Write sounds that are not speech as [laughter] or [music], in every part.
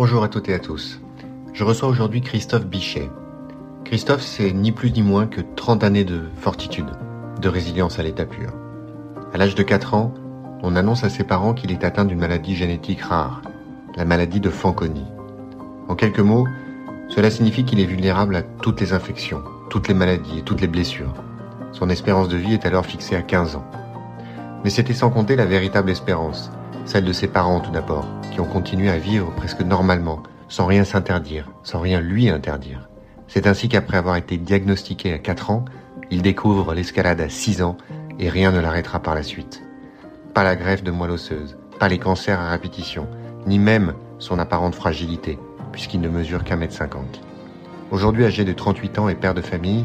Bonjour à toutes et à tous. Je reçois aujourd'hui Christophe Bichet. Christophe, c'est ni plus ni moins que 30 années de fortitude, de résilience à l'état pur. À l'âge de 4 ans, on annonce à ses parents qu'il est atteint d'une maladie génétique rare, la maladie de Fanconi. En quelques mots, cela signifie qu'il est vulnérable à toutes les infections, toutes les maladies et toutes les blessures. Son espérance de vie est alors fixée à 15 ans. Mais c'était sans compter la véritable espérance, celle de ses parents tout d'abord, qui ont continué à vivre presque normalement, sans rien s'interdire, sans rien lui interdire. C'est ainsi qu'après avoir été diagnostiqué à 4 ans, il découvre l'escalade à 6 ans et rien ne l'arrêtera par la suite. Pas la greffe de moelle osseuse, pas les cancers à répétition, ni même son apparente fragilité, puisqu'il ne mesure qu'un mètre cinquante. Aujourd'hui âgé de 38 ans et père de famille,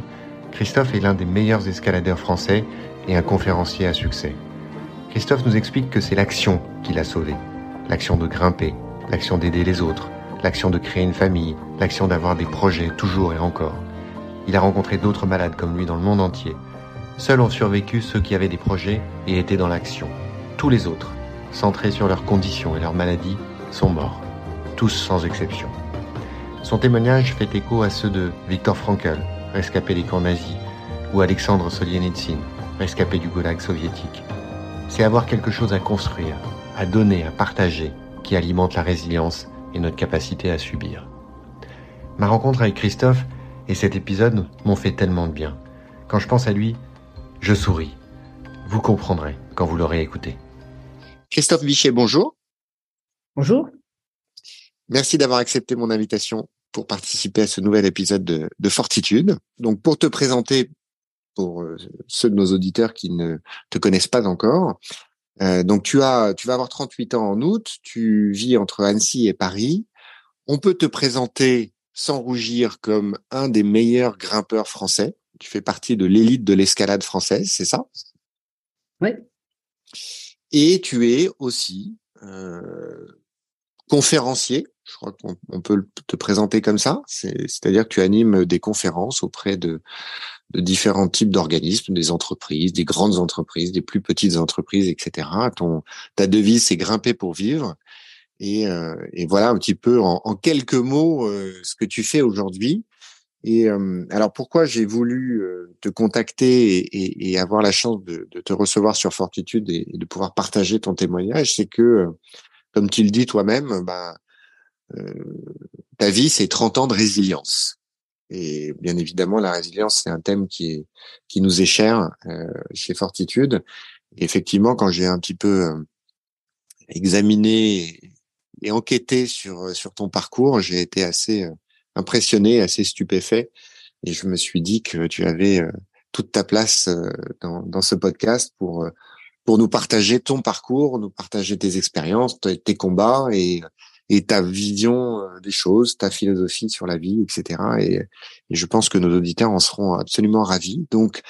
Christophe est l'un des meilleurs escaladeurs français et un conférencier à succès. Christophe nous explique que c'est l'action qui l'a sauvé. L'action de grimper, l'action d'aider les autres, l'action de créer une famille, l'action d'avoir des projets toujours et encore. Il a rencontré d'autres malades comme lui dans le monde entier. Seuls ont survécu ceux qui avaient des projets et étaient dans l'action. Tous les autres, centrés sur leurs conditions et leurs maladies, sont morts. Tous sans exception. Son témoignage fait écho à ceux de Viktor Frankl, rescapé des camps nazis, ou Alexandre Solzhenitsyn, rescapé du goulag soviétique. C'est avoir quelque chose à construire, à donner, à partager, qui alimente la résilience et notre capacité à subir. Ma rencontre avec Christophe et cet épisode m'ont fait tellement de bien. Quand je pense à lui, je souris. Vous comprendrez quand vous l'aurez écouté. Christophe Bichet, bonjour. Bonjour. Merci d'avoir accepté mon invitation pour participer à ce nouvel épisode de, Fortitude. Donc, pour te présenter, pour euh, ceux de nos auditeurs qui ne te connaissent pas encore, euh, donc tu as, tu vas avoir 38 ans en août, tu vis entre Annecy et Paris. On peut te présenter sans rougir comme un des meilleurs grimpeurs français. Tu fais partie de l'élite de l'escalade française, c'est ça? Oui. Et tu es aussi euh, conférencier je crois qu'on peut te présenter comme ça. C'est-à-dire que tu animes des conférences auprès de, de différents types d'organismes, des entreprises, des grandes entreprises, des plus petites entreprises, etc. Ton, ta devise, c'est grimper pour vivre. Et, euh, et, voilà un petit peu en, en quelques mots euh, ce que tu fais aujourd'hui. Et euh, alors pourquoi j'ai voulu te contacter et, et, avoir la chance de, de, te recevoir sur Fortitude et, de pouvoir partager ton témoignage, c'est que, comme tu le dis toi-même, bah, euh, ta vie, c'est 30 ans de résilience. Et bien évidemment, la résilience, c'est un thème qui nous est cher euh, chez Fortitude. Effectivement, quand j'ai un petit peu euh, examiné et enquêté sur sur ton parcours, j'ai été assez impressionné, assez stupéfait, et je me suis dit que tu avais toute ta place dans, dans ce podcast pour pour nous partager ton parcours, nous partager tes expériences, tes combats et et ta vision euh, des choses, ta philosophie sur la vie, etc. Et, et je pense que nos auditeurs en seront absolument ravis. Donc,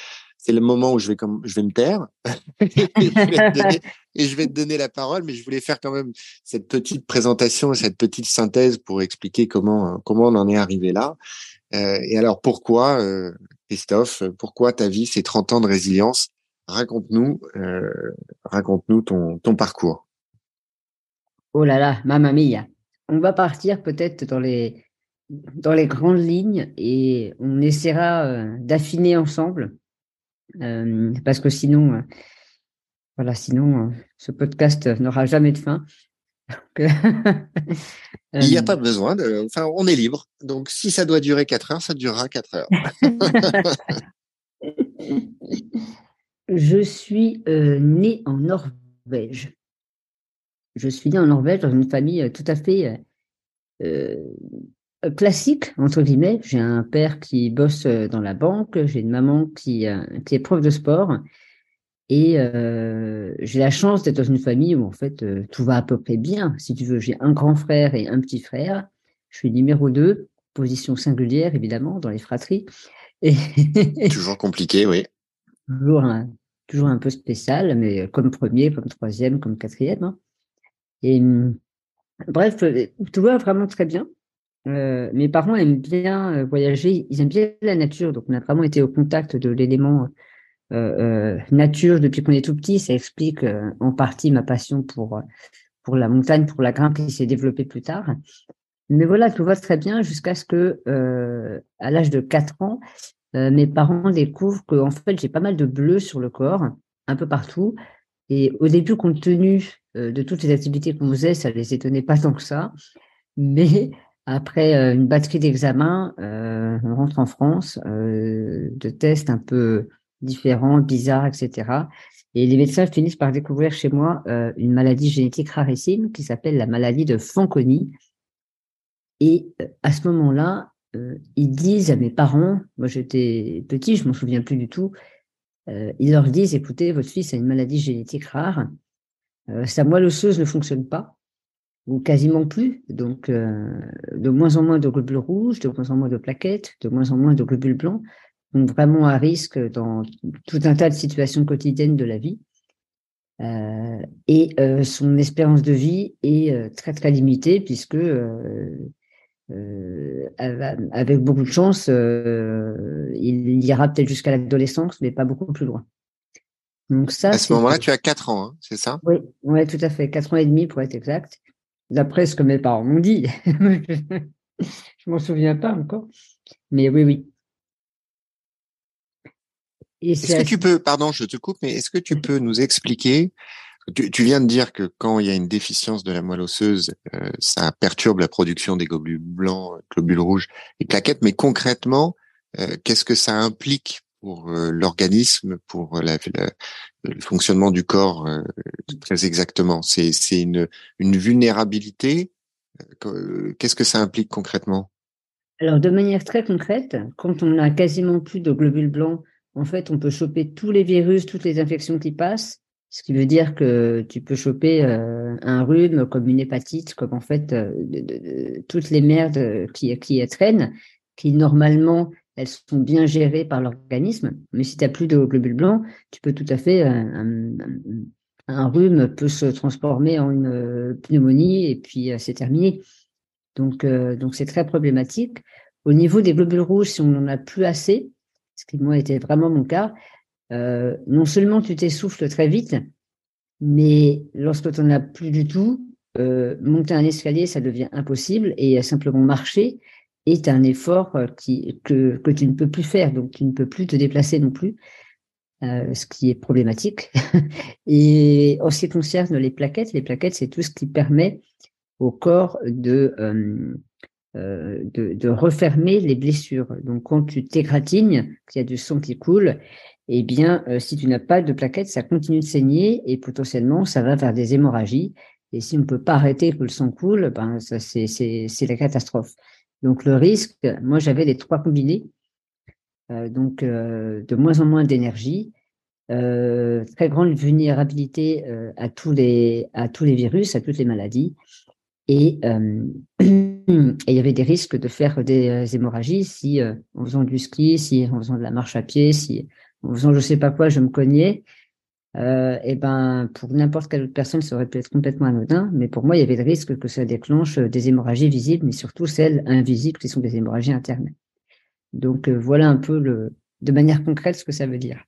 c'est le moment où je vais comme je vais me taire [laughs] et, je vais te donner la parole mais je voulais faire quand même cette petite présentation cette petite synthèse pour expliquer comment comment on en est arrivé là euh, et alors pourquoi euh, Christophe pourquoi ta vie c'est 30 ans de résilience? Raconte-nous euh, raconte-nous ton ton parcours oh là là mamma mia on va partir peut-être dans les, dans les grandes lignes et on essaiera euh, d'affiner ensemble euh, parce que sinon, euh, voilà, sinon ce podcast n'aura jamais de fin. [laughs] Il n'y a pas besoin de, enfin, on est libre. Donc, si ça doit durer 4 heures, ça durera 4 heures. [laughs] Je suis né en Norvège je suis né en Norvège dans une famille euh, tout à fait euh, euh, classique, entre guillemets. J'ai un père qui bosse dans la banque, j'ai une maman qui, qui est prof de sport. Et j'ai la chance d'être dans une famille où en fait tout va à peu près bien. Si tu veux, j'ai un grand frère et un petit frère. Je suis numéro 2, position singulière évidemment dans les fratries. Et [laughs] toujours compliqué, oui. Toujours un, toujours un peu spécial, mais comme premier, comme troisième, comme quatrième. Hein. Bref, euh, tout va vraiment très bien. Euh, mes parents aiment bien euh, voyager, ils aiment bien la nature, donc on a vraiment été au contact de l'élément nature depuis qu'on est tout petit. Ça explique en partie ma passion pour pour la montagne, pour la grimpe qui s'est développée plus tard. Mais voilà, tout va très bien jusqu'à ce que, à l'âge de 4 ans, mes parents découvrent que en fait, j'ai pas mal de bleus sur le corps, un peu partout. Et au début, compte tenu de toutes les activités qu'on faisait, ça les étonnait pas tant que ça. Mais après euh, une batterie d'examens, euh, on rentre en France, euh, de tests un peu différents, bizarres, etc. Et les médecins finissent par découvrir chez moi une maladie génétique rarissime qui s'appelle la maladie de Fanconi. Et à ce moment-là, ils disent à mes parents, moi j'étais petit, je m'en souviens plus du tout, ils leur disent, écoutez, votre fils a une maladie génétique rare, sa moelle osseuse ne fonctionne pas, ou quasiment plus. Donc, euh, de moins en moins de globules rouges, de moins en moins de plaquettes, de moins en moins de globules blancs. Donc, vraiment à risque dans tout un tas de situations quotidiennes de la vie. Euh, et euh, son espérance de vie est très, très limitée puisque avec beaucoup de chance, il ira peut-être jusqu'à l'adolescence, mais pas beaucoup plus loin. Donc ça, à ce moment-là, tu as 4 ans, hein, c'est ça? Oui, ouais, tout à fait, 4 ans et demi pour être exact d'après ce que mes parents m'ont dit. [laughs] je m'en souviens pas encore. Mais oui, oui. Est-ce que tu peux, pardon, je te coupe, mais est-ce que tu peux nous expliquer tu, viens de dire que quand il y a une déficience de la moelle osseuse, euh, ça perturbe la production des globules blancs, globules rouges et plaquettes. Mais concrètement, euh, qu'est-ce que ça implique pour euh, l'organisme, pour la, le fonctionnement du corps euh, très exactement. C'est une, une vulnérabilité. Euh, qu'est-ce que ça implique concrètement? Alors, de manière très concrète, quand on a quasiment plus de globules blancs, en fait, on peut choper tous les virus, toutes les infections qui passent, ce qui veut dire que tu peux choper euh, un rhume comme une hépatite, comme en fait toutes les merdes qui, qui traînent, qui normalement elles sont bien gérées par l'organisme. Mais si tu n'as plus de globules blancs, tu peux tout à fait, un, un, rhume peut se transformer en une euh, pneumonie et puis euh, c'est terminé. Donc, euh, donc c'est très problématique. Au niveau des globules rouges, si on n'en a plus assez, ce qui moi était vraiment mon cas, non seulement tu t'essouffles très vite, mais lorsque tu n'en as plus du tout, monter un escalier, ça devient impossible et simplement marcher, est un effort euh, qui, que, que tu ne peux plus faire, donc tu ne peux plus te déplacer non plus, euh, ce qui est problématique. [laughs] Et en ce qui concerne les plaquettes, les plaquettes, c'est tout ce qui permet au corps de, euh, de, de, refermer les blessures. Donc quand tu t'égratignes, qu'il y a du sang qui coule, eh bien, si tu n'as pas de plaquettes, ça continue de saigner et potentiellement, ça va vers des hémorragies. Et si on ne peut pas arrêter que le sang coule, ben, ça, c'est, c'est, c'est la catastrophe. Donc le risque, moi j'avais les trois combinés, euh, donc euh, de moins en moins d'énergie, euh, très grande vulnérabilité à tous les virus, à toutes les maladies, et, [clears throat] il y avait des risques de faire des hémorragies si en faisant du ski, si en faisant de la marche à pied, si en faisant je sais pas quoi, je me cognais. Euh, et ben pour n'importe quelle autre personne, ça aurait pu être complètement anodin, mais pour moi, il y avait le risque que ça déclenche des hémorragies visibles, mais surtout celles invisibles qui sont des hémorragies internes. Donc euh, voilà un peu le, de manière concrète ce que ça veut dire.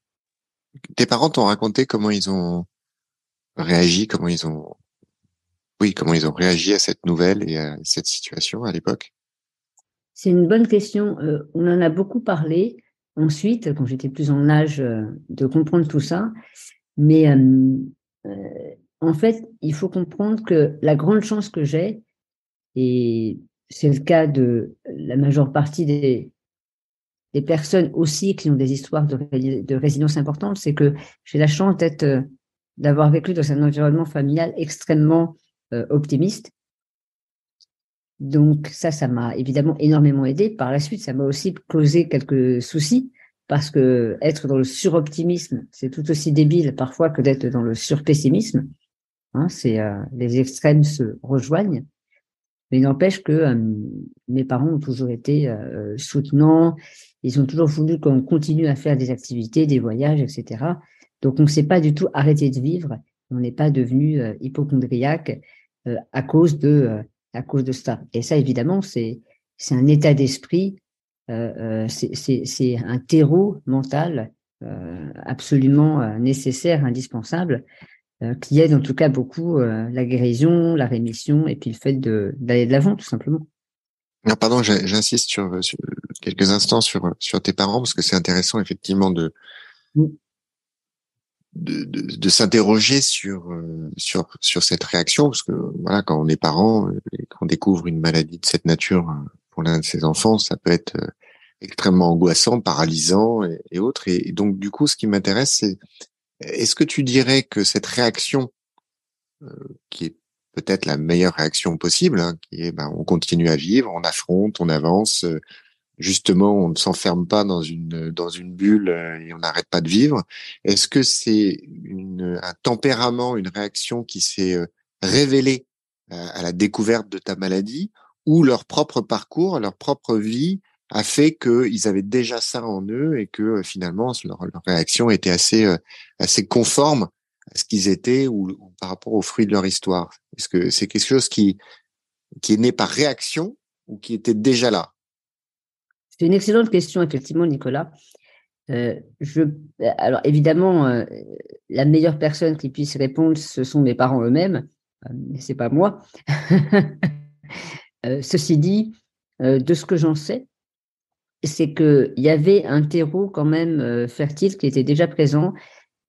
Tes parents t'ont raconté comment ils ont réagi, comment ils ont, oui, comment ils ont réagi à cette nouvelle et à cette situation à l'époque? C'est une bonne question. Euh, on en a beaucoup parlé. Ensuite, quand j'étais plus en âge de comprendre tout ça, mais euh, euh, en fait, il faut comprendre que la grande chance que j'ai, et c'est le cas de la majeure partie des, des personnes aussi qui ont des histoires de, de résilience importantes, c'est que j'ai la chance d'être, euh, d'avoir vécu dans un environnement familial extrêmement optimiste. Donc ça, ça m'a évidemment énormément aidé. Par la suite, ça m'a aussi causé quelques soucis parce que être dans le suroptimisme, c'est tout aussi débile parfois que d'être dans le surpessimisme. Hein, c'est euh, les extrêmes se rejoignent, mais n'empêche que euh, mes parents ont toujours été euh, soutenants. Ils ont toujours voulu qu'on continue à faire des activités, des voyages, etc. Donc on ne s'est pas du tout arrêté de vivre. On n'est pas devenu hypochondriaque à cause de à cause de ça. Et ça, évidemment, c'est c'est un état d'esprit c'est un terreau mental euh, absolument nécessaire, indispensable, qui aide en tout cas beaucoup la guérison, la rémission et puis le fait d'aller de l'avant tout simplement. Non, pardon, j'insiste sur, quelques instants sur, sur tes parents parce que c'est intéressant effectivement de, mm. de, de, s'interroger sur, sur, sur cette réaction parce que voilà, quand on est parent et qu'on découvre une maladie de cette nature pour l'un de ses enfants, ça peut être extrêmement angoissant, paralysant et, autres. Et, donc, du coup, ce qui m'intéresse, c'est est-ce que tu dirais que cette réaction, euh, qui est peut-être la meilleure réaction possible, hein, qui est ben, on continue à vivre, on affronte, on avance, euh, justement, on ne s'enferme pas dans une dans une bulle euh, et on n'arrête pas de vivre. Est-ce que c'est un tempérament, une réaction qui s'est révélée à la découverte de ta maladie ou leur propre parcours, leur propre vie a fait qu'ils avaient déjà ça en eux et que euh, finalement leur, réaction était assez euh, assez conforme à ce qu'ils étaient ou, par rapport aux fruits de leur histoire. Est-ce que c'est quelque chose qui qui est né par réaction ou qui était déjà là? C'est une excellente question effectivement, Nicolas. Euh, je, alors évidemment, euh, la meilleure personne qui puisse répondre, ce sont mes parents eux-mêmes, mais c'est pas moi. Ceci dit, de ce que j'en sais, c'est qu'il y avait un terreau quand même euh, fertile qui était déjà présent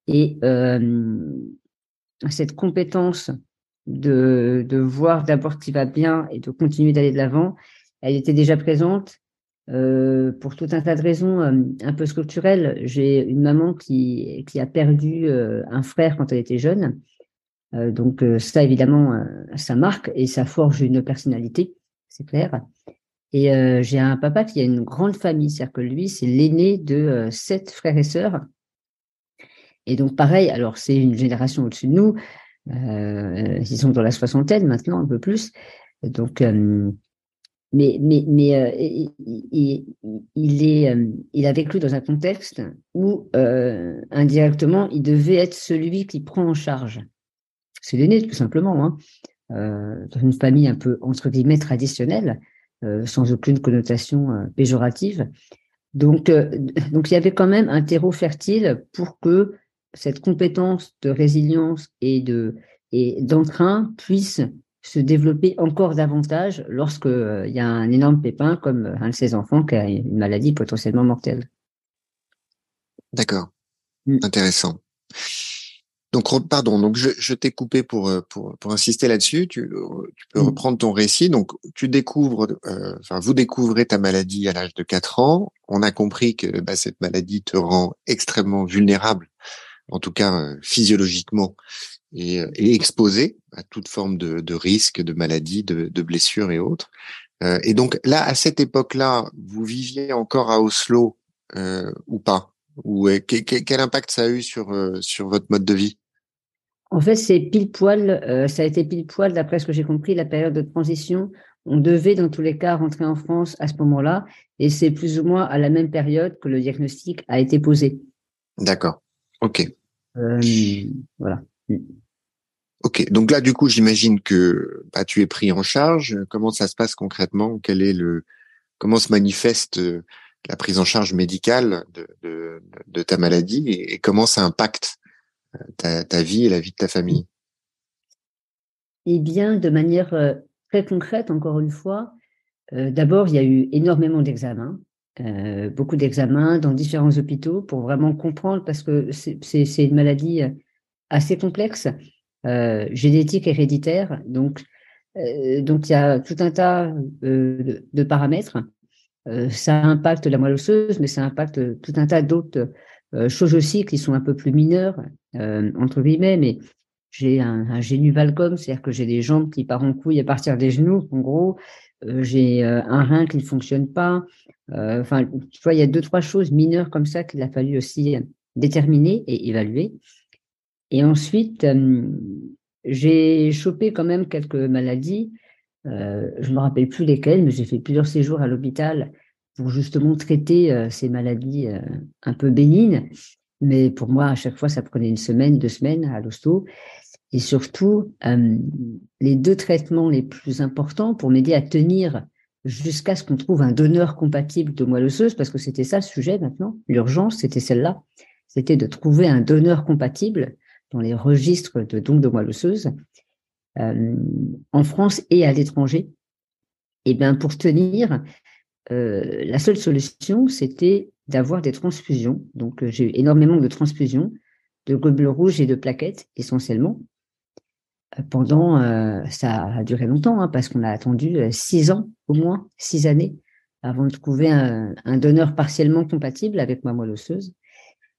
et euh, cette compétence de, voir d'abord ce qui va bien et de continuer d'aller de l'avant, elle était déjà présente euh, pour tout un tas de raisons un peu structurelles. J'ai une maman qui, qui a perdu un frère quand elle était jeune. donc ça, évidemment, ça marque et ça forge une personnalité, c'est clair. Et euh, j'ai un papa qui a une grande famille, c'est-à-dire que lui, c'est l'aîné de euh, sept frères et sœurs. Et donc, pareil, alors c'est une génération au-dessus de nous. Euh, ils sont dans la soixantaine maintenant, un peu plus. Donc, mais, mais, mais il, est, il a vécu dans un contexte où indirectement, il devait être celui qui prend en charge. C'est l'aîné, tout simplement. Hein. Dans une famille un peu, entre guillemets, traditionnelle. Euh, sans aucune connotation euh, péjorative. Donc, euh, [laughs] donc, il y avait quand même un terreau fertile pour que cette compétence de résilience et de et d'entrain puisse se développer encore davantage lorsqu'il y a un énorme pépin comme un de ses enfants qui a une maladie potentiellement mortelle. D'accord. Mm. Intéressant. Donc, pardon, donc je, t'ai coupé pour, euh, pour, pour insister là-dessus. Tu, euh, tu, peux mm. reprendre ton récit. Donc, tu découvres, euh, enfin, vous découvrez ta maladie à l'âge de 4 ans. On a compris que bah, cette maladie te rend extrêmement vulnérable, en tout cas physiologiquement, et, et, exposé à toute forme de, de risque, de maladie, de, de blessures et autres. et donc là, à cette époque-là, vous viviez encore à Oslo ou pas? Ou quel, quel, impact ça a eu sur sur votre mode de vie? En fait, c'est pile poil, euh, ça a été pile poil, d'après ce que j'ai compris, la période de transition. On devait, dans tous les cas, rentrer en France à ce moment-là, et c'est plus ou moins à la même période que le diagnostic a été posé. D'accord. Ok. Euh, voilà. Ok. Donc là, du coup, j'imagine que bah, tu es pris en charge. Comment ça se passe concrètement? Quel est le Comment se manifeste euh, la prise en charge médicale de, de, de ta maladie et comment ça impacte ta, vie et la vie de ta famille Eh bien, de manière euh, très concrète, encore une fois, euh, d'abord, il y a eu énormément d'examens, euh, beaucoup d'examens dans différents hôpitaux pour vraiment comprendre, parce que c'est une maladie assez complexe, génétique héréditaire, donc donc il y a tout un tas de, paramètres. ça impacte la moelle osseuse, mais ça impacte tout un tas d'autres choses aussi qui sont un peu plus mineures, euh, entre guillemets, mais j'ai un, un génuvalgum, c'est-à-dire que j'ai des jambes qui partent en couille à partir des genoux, en gros. Euh, j'ai un rein qui ne fonctionne pas. Enfin, tu vois, il y a deux, trois choses mineures comme ça qu'il a fallu aussi déterminer et évaluer. Et ensuite, j'ai chopé quand même quelques maladies. Euh, je ne me rappelle plus lesquelles, mais j'ai fait plusieurs séjours à l'hôpital pour justement traiter euh, ces maladies euh, un peu bénignes. Mais pour moi, à chaque fois, ça prenait une semaine, deux semaines à l'hosto. Et surtout, euh, les deux traitements les plus importants pour m'aider à tenir jusqu'à ce qu'on trouve un donneur compatible de moelle osseuse, parce que c'était ça le sujet maintenant. L'urgence, c'était celle-là. C'était de trouver un donneur compatible dans les registres de dons de moelle osseuse en France et à l'étranger. Et bien, pour tenir, la seule solution, c'était d'avoir des transfusions. Donc, j'ai eu énormément de transfusions de globules rouges et de plaquettes, essentiellement. Pendant, ça a duré longtemps, hein, parce qu'on a attendu six ans, au moins, six années, avant de trouver un, donneur partiellement compatible avec ma moelle osseuse.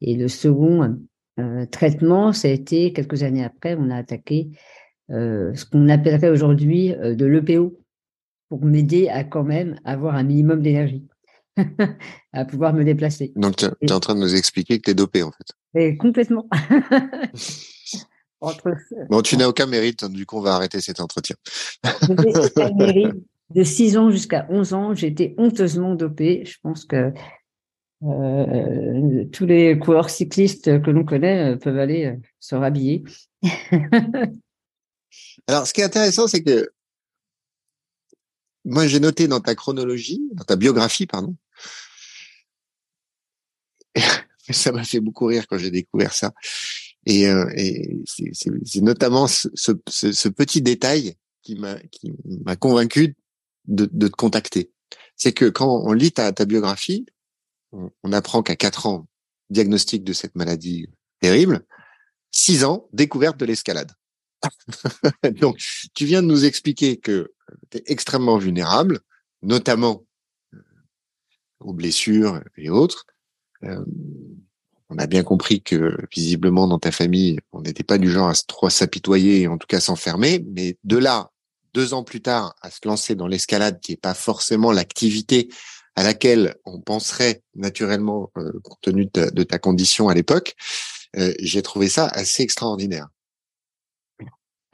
Et le second euh, traitement, ça a été quelques années après, on a attaqué euh, ce qu'on appellerait aujourd'hui euh, de l'EPO pour m'aider à quand même avoir un minimum d'énergie, [laughs] à pouvoir me déplacer. Donc, tu es, en train de nous expliquer que tu es dopé, en fait. Et complètement. [laughs] Bon, tu n'as aucun mérite, du coup, on va arrêter cet entretien. [laughs] de 6 ans jusqu'à 11 ans, j'étais honteusement dopée. Je pense que euh, tous les coureurs cyclistes que l'on connaît euh, peuvent aller euh, se rhabiller. Alors, ce qui est intéressant, c'est que moi, j'ai noté dans ta chronologie, dans ta biographie, pardon, [laughs] ça m'a fait beaucoup rire quand j'ai découvert ça. Et, et c'est notamment ce, ce, ce, petit détail qui m'a convaincu de, de, te contacter. C'est que quand on lit ta, ta biographie, on, apprend qu'à 4 ans, diagnostic de cette maladie terrible, 6 ans, découverte de l'escalade. Donc, tu viens de nous expliquer que tu es extrêmement vulnérable, notamment euh, aux blessures et autres. Euh, on a bien compris que visiblement dans ta famille, on n'était pas du genre à trop s'apitoyer et en tout cas s'enfermer, mais de là, deux ans plus tard, à se lancer dans l'escalade, qui n'est pas forcément l'activité à laquelle on penserait naturellement euh, compte tenu de, ta condition à l'époque, euh, j'ai trouvé ça assez extraordinaire.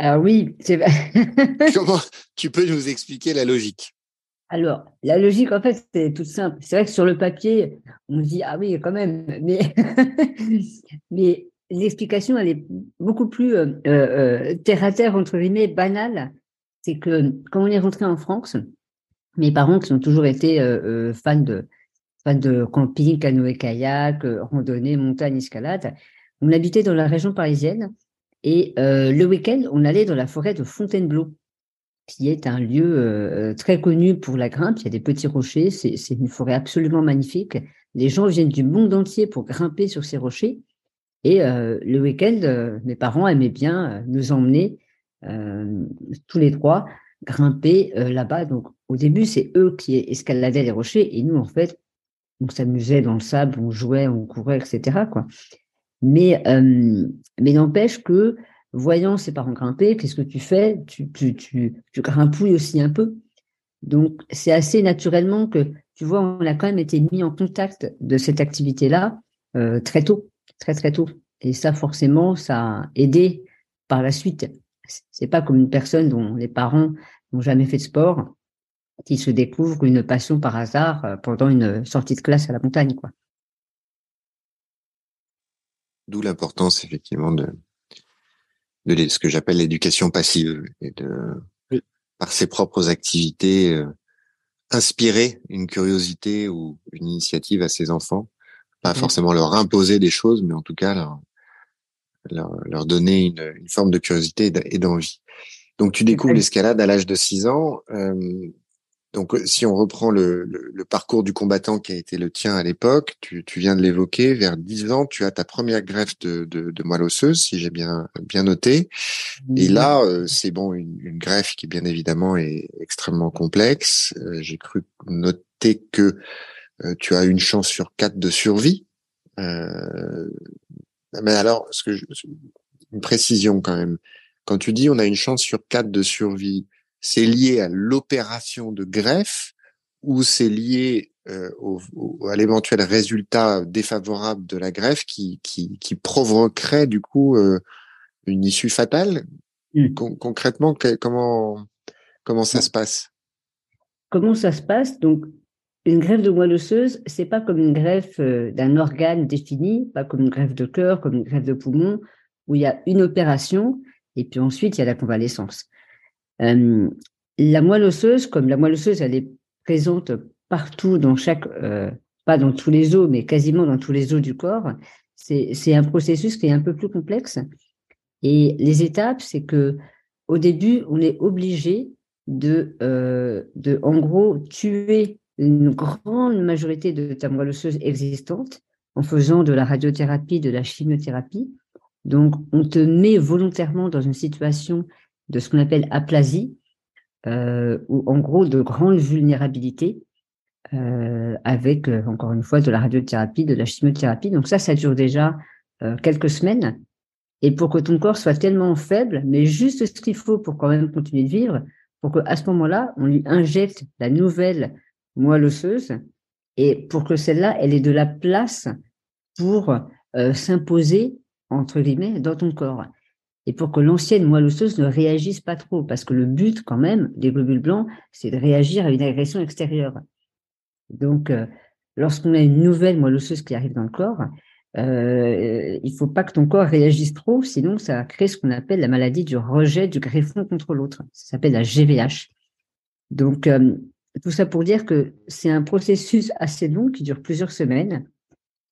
Alors oui, c'est [laughs] Comment tu peux nous expliquer la logique? Alors, la logique, en fait, c'est tout simple. C'est vrai que sur le papier, on dit, ah oui, quand même, mais, [laughs] mais l'explication, elle est beaucoup plus euh, terre à terre, entre guillemets, banale. C'est que quand on est rentré en France, mes parents qui ont toujours été euh, euh, fans de fans de camping, canoë-kayak, euh, randonnée, montagne, escalade. On habitait dans la région parisienne et le week-end, on allait dans la forêt de Fontainebleau, qui est un lieu très connu pour la grimpe. Il y a des petits rochers, c'est une forêt absolument magnifique. Les gens viennent du monde entier pour grimper sur ces rochers. Et le week-end, mes parents aimaient bien nous emmener tous les trois grimper là-bas. Donc au début, c'est eux qui escaladaient les rochers et nous, en fait, on s'amusait dans le sable, on jouait, on courait, etc. Mais, mais n'empêche que, voyant ses parents grimper, qu'est-ce que tu fais? Tu, tu, tu, tu grimpouilles aussi un peu. Donc, c'est assez naturellement que, tu vois, on a quand même été mis en contact de cette activité-là euh, très tôt, très très tôt. Et ça, forcément, ça a aidé par la suite. C'est pas comme une personne dont les parents n'ont jamais fait de sport qui se découvre une passion par hasard euh, pendant une sortie de classe à la montagne. Quoi. D'où l'importance effectivement de, de ce que j'appelle l'éducation passive et de par ses propres activités euh, inspirer une curiosité ou une initiative à ses enfants, pas forcément leur imposer des choses, mais en tout cas leur, leur, donner une, une, forme de curiosité et d'envie. Donc tu découvres l'escalade à l'âge de 6 ans. Euh, donc, euh, si on reprend le, le, parcours du combattant qui a été le tien à l'époque, tu, tu, viens de l'évoquer, vers 10 ans, tu as ta première greffe de, de, de moelle osseuse, si j'ai bien bien noté. Et là, euh, c'est bon, une, une, greffe qui, bien évidemment, est extrêmement complexe. Euh, j'ai cru noter que tu as une chance sur quatre de survie. mais alors, ce que je, une précision quand même. Quand tu dis on a une chance sur quatre de survie, c'est lié à l'opération de greffe ou c'est lié euh, au, à l'éventuel résultat défavorable de la greffe qui, qui, qui provoquerait du coup euh, une issue fatale? Mmh. Concrètement, comment, comment ça se passe? Comment ça se passe? Donc, une greffe de moelle osseuse, c'est pas comme une greffe euh, d'un organe défini, pas comme une greffe de cœur, comme une greffe de poumon, où il y a une opération et puis ensuite il y a la convalescence. Euh, la moelle osseuse, comme la moelle osseuse, elle est présente partout dans chaque, euh, pas dans tous les os, mais quasiment dans tous les os du corps. C'est un processus qui est un peu plus complexe. Et les étapes, c'est que au début, on est obligé de, de, en gros, tuer une grande majorité de ta moelle osseuse existante en faisant de la radiothérapie, de la chimiothérapie. Donc, on te met volontairement dans une situation de ce qu'on appelle aplasie, euh, ou en gros de grande vulnérabilité, euh, avec, euh, encore une fois, de la radiothérapie, de la chimiothérapie. Donc ça, ça dure déjà quelques semaines. Et pour que ton corps soit tellement faible, mais juste ce qu'il faut pour quand même continuer de vivre, pour qu'à ce moment-là, on lui injecte la nouvelle moelle osseuse, et pour que celle-là, elle ait de la place pour s'imposer, entre guillemets, dans ton corps. Et pour que l'ancienne moelle osseuse ne réagisse pas trop, parce que le but, quand même, des globules blancs, c'est de réagir à une agression extérieure. Donc, euh, lorsqu'on a une nouvelle moelle osseuse qui arrive dans le corps, euh, il faut pas que ton corps réagisse trop, sinon ça crée ce qu'on appelle la maladie du rejet du greffon contre l'autre. Ça s'appelle la GVH. Donc, euh, tout ça pour dire que c'est un processus assez long qui dure plusieurs semaines.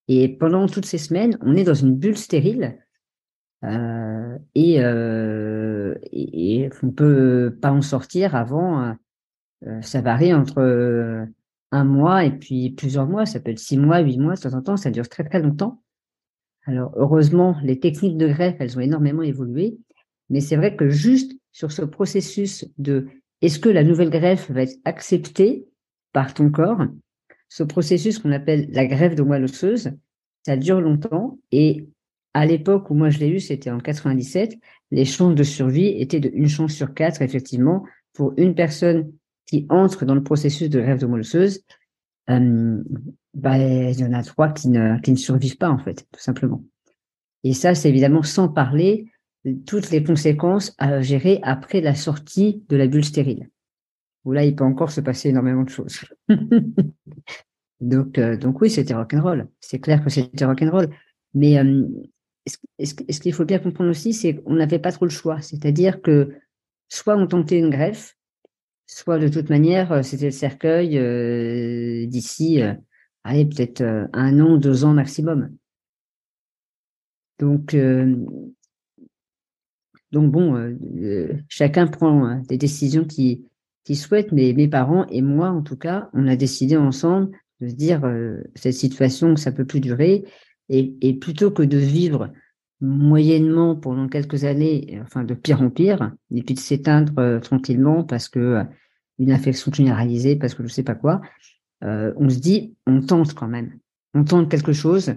Et pendant toutes ces semaines, on est dans une bulle stérile euh, et, euh, et, on peut pas en sortir avant. Euh, ça varie entre un mois et puis plusieurs mois. Ça peut être six mois, huit mois, de temps en temps. Ça dure très très longtemps. Alors heureusement, les techniques de greffe, elles ont énormément évolué. Mais c'est vrai que juste sur ce processus de est-ce que la nouvelle greffe va être acceptée par ton corps Ce processus qu'on appelle la greffe de moelle osseuse, ça dure longtemps et à l'époque où moi je l'ai eu, c'était en 97, les chances de survie étaient de une chance sur quatre, effectivement, pour une personne qui entre dans le processus de greffe de moelle osseuse, euh, bah, il y en a trois qui ne, qui ne survivent pas, en fait, tout simplement. Et ça, c'est évidemment sans parler toutes les conséquences à gérer après la sortie de la bulle stérile. Où là, il peut encore se passer énormément de choses. [laughs] donc, euh, donc oui, c'était rock'n'roll. C'est clair que c'était rock'n'roll. Mais ce, qu'il faut bien comprendre aussi, c'est qu'on n'avait pas trop le choix. C'est-à-dire que soit on tentait une greffe, soit de toute manière, euh, c'était le cercueil d'ici, allez, peut-être un an, deux ans maximum. Donc, donc bon, euh, euh, chacun prend euh, des décisions qu'il qui souhaite, mais mes parents et moi, en tout cas, on a décidé ensemble de se dire cette situation, ça peut plus durer, et, plutôt que de vivre moyennement pendant quelques années, enfin de pire en pire, et puis de s'éteindre tranquillement parce que une infection généralisée, parce que je sais pas quoi, on se dit, on tente quand même, on tente quelque chose,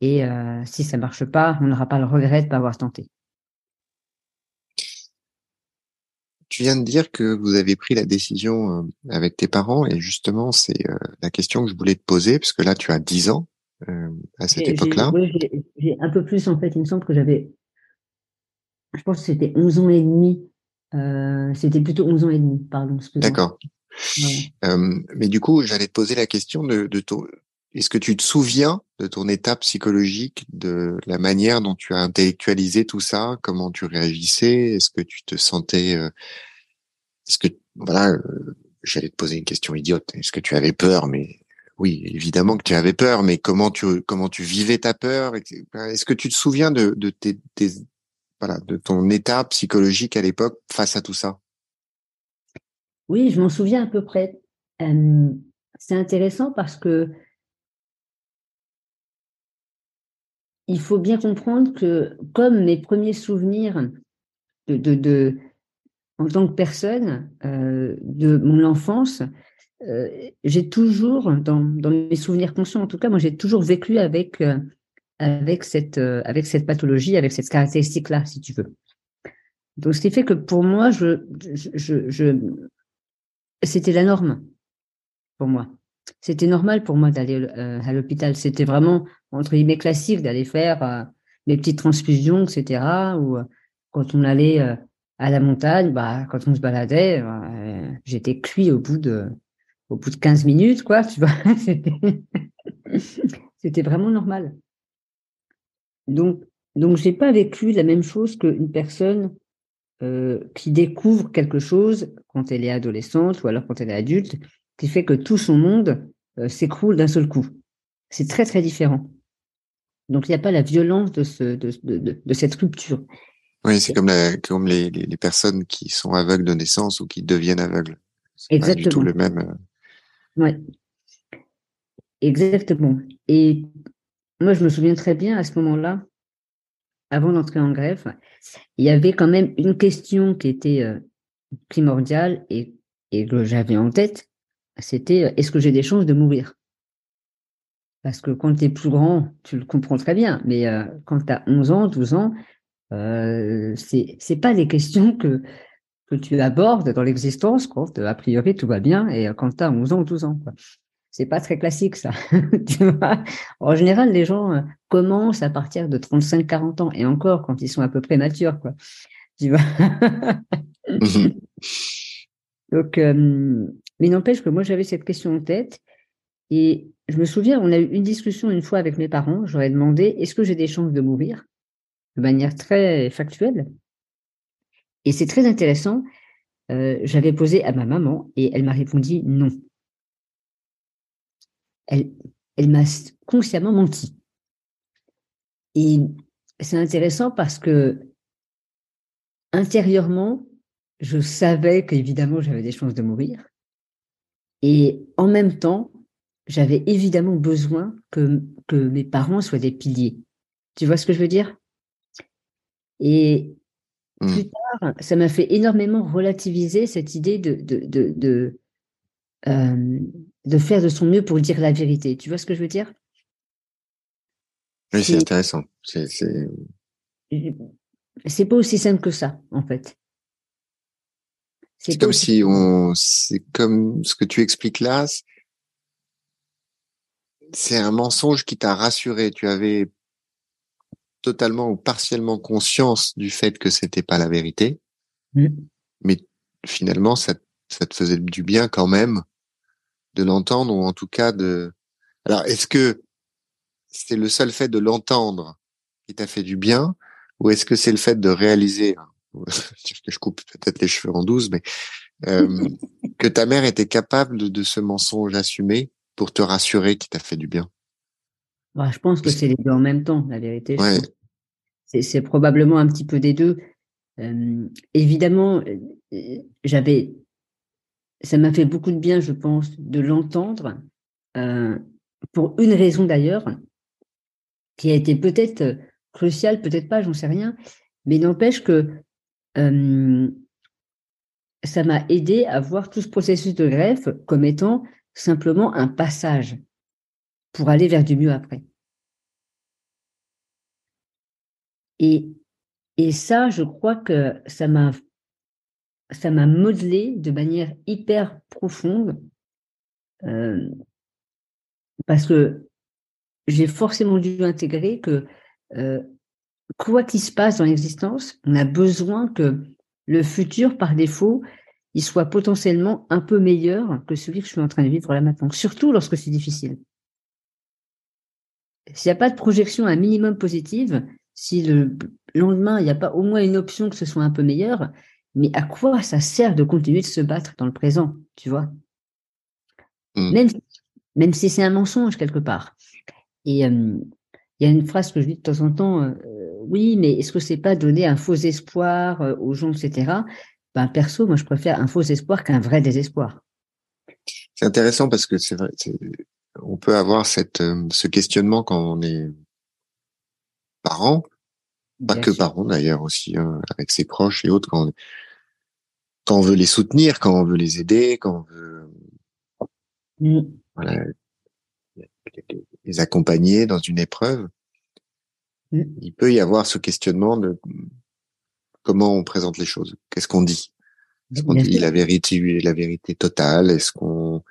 et si ça marche pas, on n'aura pas le regret de pas avoir tenté. tu viens de dire que vous avez pris la décision euh, avec tes parents et justement c'est euh, la question que je voulais te poser parce que là tu as 10 ans euh, à cette époque-là. Oui, j'ai un peu plus en fait. Il me semble que j'avais, je pense que c'était 11 ans et demi. c'était plutôt 11 ans et demi, pardon. D'accord. mais du coup, j'allais te poser la question de, de ton. Est-ce que tu te souviens de ton état psychologique, de la manière dont tu as intellectualisé tout ça, comment tu réagissais, est-ce que tu te sentais est-ce que, voilà, euh, j'allais te poser une question idiote. Est-ce que tu avais peur? Mais oui, évidemment que tu avais peur. Mais comment tu comment tu vivais ta peur Est-ce que tu te souviens de de tes, voilà de ton état psychologique à l'époque face à tout ça? Oui, je m'en souviens à peu près. c'est intéressant parce que il faut bien comprendre que comme mes premiers souvenirs de, de en tant que personne de mon enfance, euh, j'ai toujours, dans, mes souvenirs conscients en tout cas, moi j'ai toujours vécu avec, euh, avec, cette, euh, avec cette pathologie, avec cette caractéristique-là, si tu veux. Donc ce qui fait que pour moi, je, je, je, c'était la norme pour moi. C'était normal pour moi d'aller à l'hôpital. C'était vraiment, entre guillemets, classique d'aller faire mes petites transfusions, etc. Ou quand on allait à la montagne, bah, quand on se baladait, euh, j'étais cuit au bout de, au bout de 15 minutes, quoi, tu vois. [laughs] C'était vraiment normal. Donc, donc, j'ai pas vécu la même chose qu'une personne euh, qui découvre quelque chose quand elle est adolescente ou alors quand elle est adulte, qui fait que tout son monde euh, s'écroule d'un seul coup. C'est très, très différent. Donc, il n'y a pas la violence de, ce, de, de, de cette rupture. Oui, c'est comme, comme les, les, personnes qui sont aveugles de naissance ou qui deviennent aveugles. Exactement. Pas du tout le même. Euh. Ouais. Exactement. Et moi, je me souviens très bien à ce moment-là, avant d'entrer en greffe, il y avait quand même une question qui était euh, primordiale et, et que j'avais en tête, c'était euh, est-ce que j'ai des chances de mourir? Parce que quand tu es plus grand, tu le comprends très bien, mais quand tu as 11 ans, 12 ans, euh, c'est pas des questions que que tu abordes dans l'existence quand a priori tout va bien et quand tu as 11 ans ou 12 ans. C'est pas très classique ça. [laughs] tu vois en général, les gens euh, commencent à partir de 35-40 ans et encore quand ils sont à peu près matures. Quoi. Tu vois Donc, euh, mais n'empêche que moi j'avais cette question en tête et je me souviens, on a eu une discussion une fois avec mes parents. J'aurais demandé est-ce que j'ai des chances de mourir? De manière très factuelle. Et c'est très intéressant. Euh, j'avais posé à ma maman et elle m'a répondu non. Elle, elle m'a consciemment menti. Et c'est intéressant parce que intérieurement, je savais qu'évidemment j'avais des chances de mourir. Et en même temps, j'avais évidemment besoin que, que mes parents soient des piliers. Tu vois ce que je veux dire? Et mmh. plus tard, ça m'a fait énormément relativiser cette idée de, de, de, de, euh, de, faire de son mieux pour dire la vérité. Tu vois ce que je veux dire? Oui, c'est intéressant. C'est, c'est... pas aussi simple que ça, en fait. C'est, comme si on, c'est comme ce que tu expliques là. C'est un mensonge qui t'a rassuré. Tu avais totalement ou partiellement conscience du fait que c'était pas la vérité, mm. mais finalement ça, ça te faisait du bien quand même de l'entendre ou en tout cas de. Alors est-ce que c'est le seul fait de l'entendre qui t'a fait du bien ou est-ce que c'est le fait de réaliser que [laughs] je coupe peut-être les cheveux en douze, mais euh, [laughs] que ta mère était capable de, de ce mensonge assumé pour te rassurer qui t'a fait du bien? Bah, je pense que c'est les deux en même temps, la vérité. C'est probablement un petit peu des deux. Euh, évidemment, euh, j'avais, ça m'a fait beaucoup de bien, je pense, de l'entendre, euh, pour une raison d'ailleurs, qui a été peut-être cruciale, peut-être pas, j'en sais rien, mais n'empêche que ça m'a aidé à voir tout ce processus de greffe comme étant simplement un passage pour aller vers du mieux après. Et, et ça, je crois que ça m'a ça m'a modelé de manière hyper profonde euh, parce que j'ai forcément dû intégrer que euh, quoi qu'il se passe dans l'existence, on a besoin que le futur, par défaut, il soit potentiellement un peu meilleur que celui que je suis en train de vivre là maintenant, surtout lorsque c'est difficile s'il n'y a pas de projection un minimum positive, si le lendemain, il n'y a pas au moins une option que ce soit un peu meilleur, mais à quoi ça sert de continuer de se battre dans le présent, tu vois? Mmh. même, même si c'est un mensonge quelque part. Et euh, il y a une phrase que je dis de temps en temps, euh, oui, mais est-ce que c'est pas donner un faux espoir euh, aux gens, etc. Ben, perso, moi, je préfère un faux espoir qu'un vrai désespoir. C'est intéressant parce que c'est vrai, on peut avoir cette, euh, ce questionnement quand on est parent, pas que parent d'ailleurs aussi, hein, avec ses proches et autres, quand on, quand on veut les soutenir, quand on veut les aider, quand on veut mmh. voilà, les accompagner dans une épreuve, mmh. il peut y avoir ce questionnement de comment on présente les choses, qu'est-ce qu'on dit, est-ce qu'on dit la vérité, la vérité totale, est-ce qu'on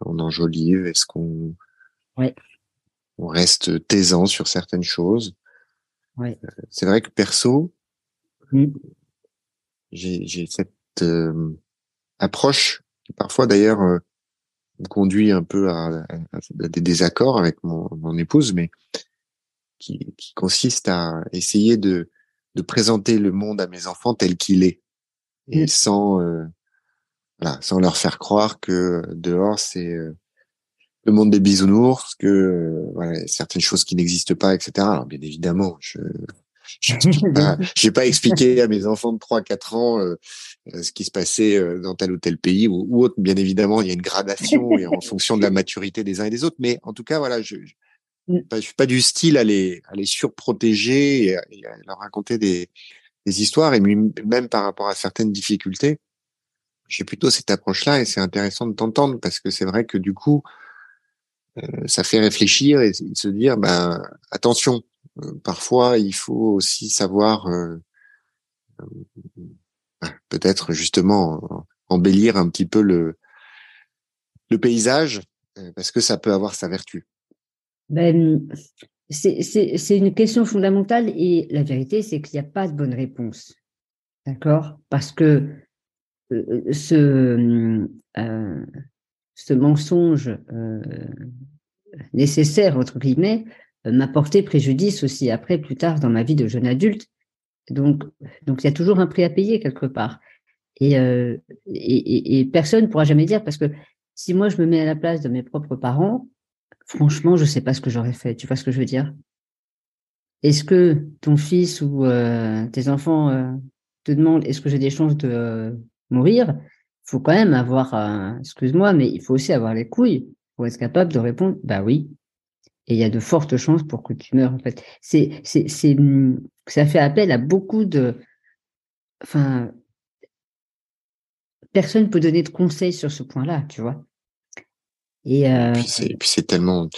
on enjolive Est-ce qu'on on reste taisant sur certaines choses? Euh, C'est vrai que perso, mmh. j'ai cette euh, approche qui parfois d'ailleurs me conduit un peu à, des désaccords avec mon, épouse, mais qui, consiste à essayer de, présenter le monde à mes enfants tel qu'il est et mmh. sans sans leur faire croire que dehors c'est euh, le monde des bisounours, que euh, voilà, certaines choses qui n'existent pas, etc. Alors bien évidemment, je je [laughs] n'ai pas, pas, expliqué à mes enfants de 3-4 ans euh, euh, ce qui se passait euh, dans tel ou tel pays ou, ou, autre. Bien évidemment, il y a une gradation et en fonction de la maturité des uns et des autres. Mais en tout cas, voilà, je, je, je suis pas du style à les, à les surprotéger et à, et à leur raconter des, des histoires et même par rapport à certaines difficultés. J'ai plutôt cette approche-là et c'est intéressant de t'entendre parce que c'est vrai que du coup, euh, ça fait réfléchir et se dire, ben attention, euh, parfois il faut aussi savoir euh, ben, peut-être justement embellir un petit peu le le paysage parce que ça peut avoir sa vertu. Ben, c'est une question fondamentale et la vérité, c'est qu'il n'y a pas de bonne réponse. D'accord? Parce que ce, euh, ce mensonge euh, nécessaire, entre guillemets, euh, m'a porté préjudice aussi après, plus tard, dans ma vie de jeune adulte. Donc, donc il y a toujours un prix à payer quelque part. Et, euh, et, personne ne pourra jamais dire, parce que si moi je me mets à la place de mes propres parents, franchement, je ne sais pas ce que j'aurais fait. Tu vois ce que je veux dire? Est-ce que ton fils ou euh, tes enfants euh, te demandent est-ce que j'ai des chances de mourir faut quand même avoir, un, excuse-moi, mais il faut aussi avoir les couilles pour être capable de répondre, bah oui. Et il y a de fortes chances pour que tu meurs, en fait. C'est, c'est, c'est, ça fait appel à beaucoup de, enfin, personne peut donner de conseils sur ce point-là, tu vois. Et, euh... puis, c'est, puis c'est tellement,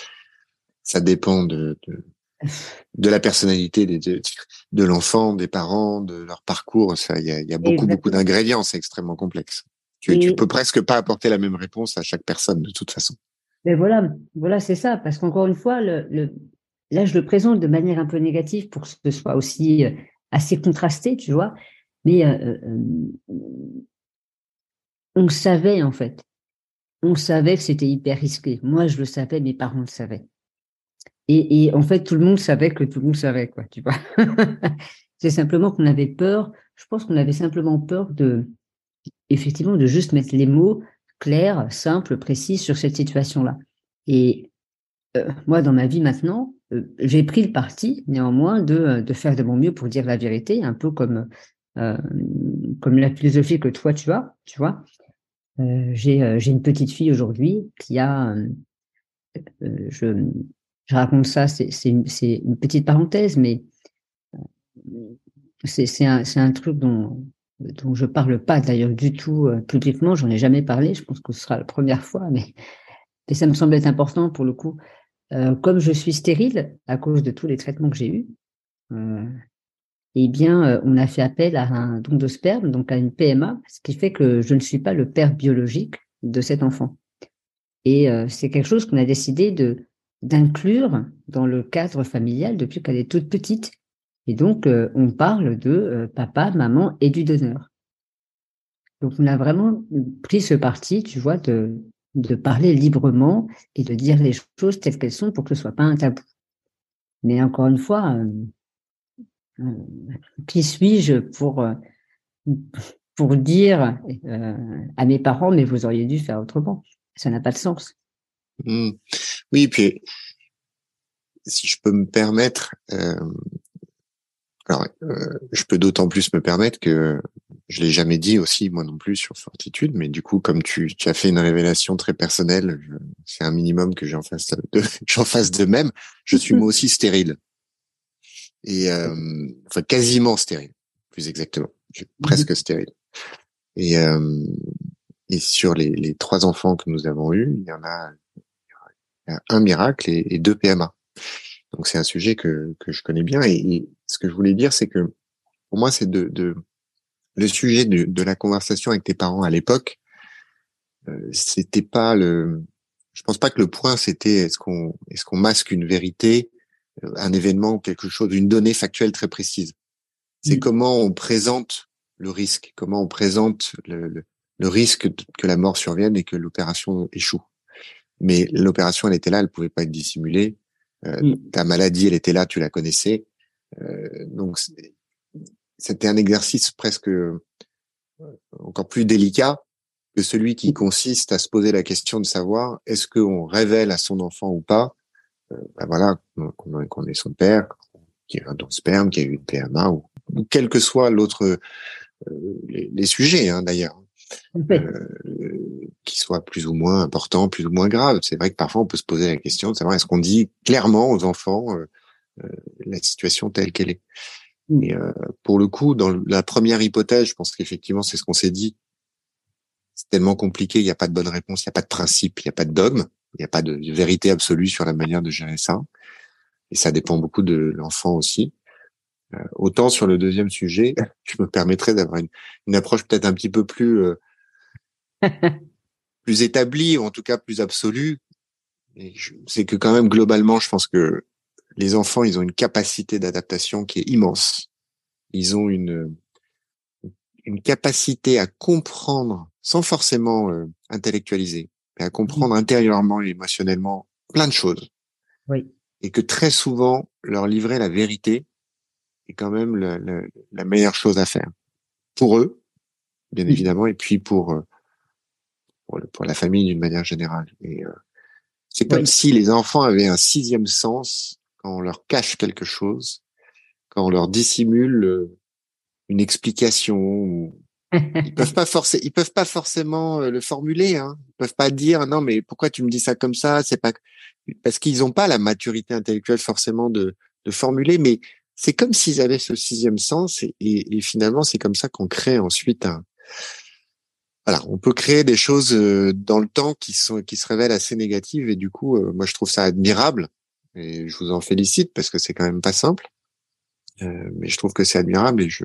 ça dépend de, de, de la personnalité de, de, de l'enfant, des parents, de leur parcours. Ça, il y a, y a beaucoup, beaucoup d'ingrédients. C'est extrêmement complexe. Tu, tu peux presque pas apporter la même réponse à chaque personne de toute façon. Mais voilà, voilà, c'est ça. Parce qu'encore une fois, le, le, là, je le présente de manière un peu négative pour que ce soit aussi euh, assez contrasté, tu vois. Mais euh, euh, on savait en fait, on savait que c'était hyper risqué. Moi, je le savais, mes parents le savaient. Et, en fait, tout le monde savait que tout le monde savait, quoi, tu vois. [laughs] c'est simplement qu'on avait peur. Je pense qu'on avait simplement peur de, effectivement, de juste mettre les mots clairs, simples, précis sur cette situation-là. Et euh, moi, dans ma vie maintenant, euh, j'ai pris le parti, néanmoins, de, de faire de mon mieux pour dire la vérité, un peu comme, euh, comme la philosophie que toi, tu as, tu vois. J'ai une petite fille aujourd'hui qui a, je, je raconte ça, c'est, une, une petite parenthèse, mais c'est, c'est, un, un truc dont, dont je parle pas d'ailleurs du tout euh, publiquement, j'en ai jamais parlé, je pense que ce sera la première [laughs] fois, mais, mais ça me semble être important pour le coup. Euh, comme je suis stérile à cause de tous les traitements que j'ai eus, euh, eh bien, euh, on a fait appel à un don de sperme, donc à une PMA, ce qui fait que je ne suis pas le père biologique de cet enfant. Et euh, c'est quelque chose qu'on a décidé de d'inclure dans le cadre familial depuis qu'elle est toute petite. Et donc, euh, on parle de euh, papa, maman et du donneur. Donc, on a vraiment pris ce parti, tu vois, de, de parler librement et de dire les choses telles qu'elles sont pour que ce soit pas un tabou. Mais encore une fois, euh, qui suis-je pour, pour dire à mes parents, mais vous auriez dû faire autrement Ça n'a pas de sens. Mmh. Oui, puis si je peux me permettre, alors, euh, je peux d'autant plus me permettre que je l'ai jamais dit aussi moi non plus sur Fortitude, mais du coup, comme tu, tu as fait une révélation très personnelle, c'est un minimum que j'en fasse de, [laughs] j'en fasse de même. Je suis moi aussi stérile et euh, enfin quasiment stérile, plus exactement, je presque stérile. Et euh, et sur les, les trois enfants que nous avons eus, il y en a un miracle et, et deux PMA. Donc c'est un sujet que, que je connais bien. Et, ce que je voulais dire, c'est que pour moi, c'est de, de, le sujet de, de, la conversation avec tes parents à l'époque. Euh, c'était pas le. Je pense pas que le point c'était est-ce qu'on est-ce qu'on masque une vérité, euh, un événement, quelque chose, une donnée factuelle très précise. C'est mmh. comment on présente le risque, comment on présente le, le, le risque que la mort survienne et que l'opération échoue. Mais l'opération, elle était là, elle pouvait pas être dissimulée. Euh, mm. Ta maladie, elle était là, tu la connaissais. Euh, donc, c'était un exercice presque euh, encore plus délicat que celui qui mm. consiste à se poser la question de savoir est-ce qu'on révèle à son enfant ou pas, ben voilà, qu'on est son père, qui a un don de sperme, qui a eu une PMA, ou, quel que soit l'autre les, sujets hein, d'ailleurs, qui soient plus ou moins importants, plus ou moins graves. C'est vrai que parfois on peut se poser la question de savoir est-ce qu'on dit clairement aux enfants la situation telle qu'elle est? Et pour le coup, dans la première hypothèse, je pense qu'effectivement c'est ce qu'on s'est dit c'est tellement compliqué, il n'y a pas de bonne réponse, il n'y a pas de principe, il n'y a pas de dogme, il n'y a pas de vérité absolue sur la manière de gérer ça. Et ça dépend beaucoup de l'enfant aussi. Euh, autant sur le deuxième sujet, [laughs] je me permettrais d'avoir une, approche peut-être un petit peu plus euh, [laughs] plus établie ou en tout cas plus absolue. C'est que quand même globalement, je pense que les enfants, ils ont une capacité d'adaptation qui est immense. Ils ont une une capacité à comprendre sans forcément euh, intellectualiser, mais à comprendre intérieurement et émotionnellement plein de choses. Oui. Et que très souvent, leur livrer la vérité est quand même la, la, meilleure chose à faire. Pour eux, bien évidemment, et puis pour, euh, pour, pour la famille d'une manière générale. Et euh, c'est comme si les enfants avaient un sixième sens quand on leur cache quelque chose, quand on leur dissimule une explication ou ils [laughs] peuvent pas forcer, ils peuvent pas forcément euh, le formuler. Hein. Ils peuvent pas dire non mais pourquoi tu me dis ça comme ça? C'est pas parce qu'ils n'ont pas la maturité intellectuelle forcément de, de formuler, mais c'est comme s'ils avaient ce sixième sens et, et, finalement c'est comme ça qu'on crée ensuite un. Voilà, on peut créer des choses euh, dans le temps qui sont qui se révèlent assez négatives et du coup euh, moi je trouve ça admirable et je vous en félicite parce que c'est quand même pas simple. Euh, mais je trouve que c'est admirable et je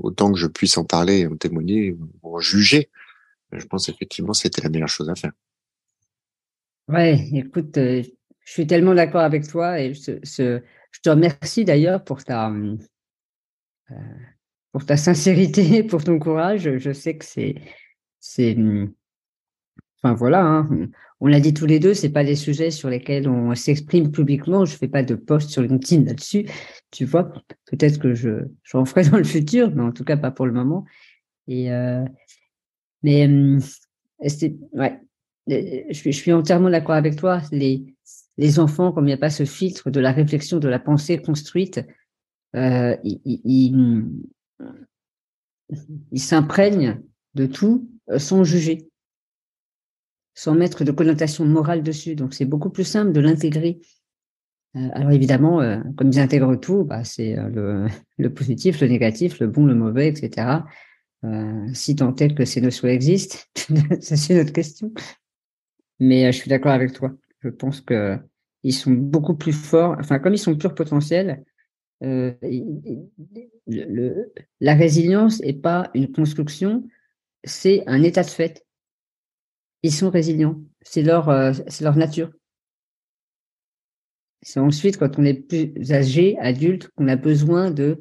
autant que je puisse en parler, en témoigner, en juger, je pense effectivement c'était la meilleure chose à faire. Ouais, écoute, je suis tellement d'accord avec toi et je te remercie d'ailleurs pour ta pour ta sincérité, [laughs] pour ton courage. Je sais que c'est c'est enfin voilà, hein, on l'a dit tous les deux, c'est pas des sujets sur lesquels on s'exprime publiquement. Je fais pas de post sur LinkedIn là-dessus. Tu vois, peut-être que je j'en ferai [laughs] dans le futur, mais en tout cas pas pour le moment. Et euh, mais c'est ouais, je suis, je suis entièrement d'accord avec toi. Les les enfants, comme il n'y a pas ce filtre de la réflexion, de la pensée construite, euh, ils, ils s'imprègnent de tout sans juger sans mettre de connotation morale dessus. Donc, c'est beaucoup plus simple de l'intégrer. Euh, alors, évidemment, euh, comme ils intègrent tout, bah, c'est euh, le, [laughs] positif, le négatif, le bon, le mauvais, etc. si tant est que ces notions existent, [laughs] ça c'est une autre question. Mais je suis d'accord avec toi. Je pense que ils sont beaucoup plus forts. Enfin, comme ils sont pur potentiel, le, la résilience est pas une construction, c'est un état de fait ils sont résilients. C'est leur, euh, c'est leur nature. C'est ensuite quand on est plus âgé, adulte, qu'on a besoin de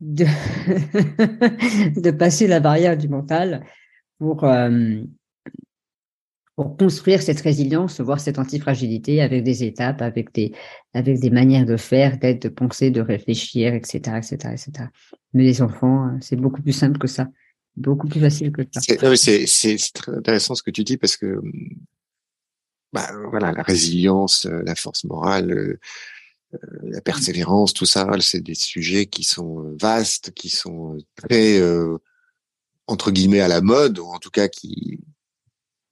de, [laughs] de passer la barrière du mental pour euh, pour construire cette résilience, voir cette antifragilité avec des étapes, avec des avec des manières de faire, d'être, de penser, de réfléchir, etc., etc., etc. Mais les enfants, c'est beaucoup plus simple que ça beaucoup plus facile que ça. C'est très intéressant ce que tu dis parce que bah, voilà, la résilience, euh, la force morale, euh, euh, la persévérance, tout ça, c'est des sujets qui sont vastes, qui sont très entre guillemets à la mode, ou en tout cas qui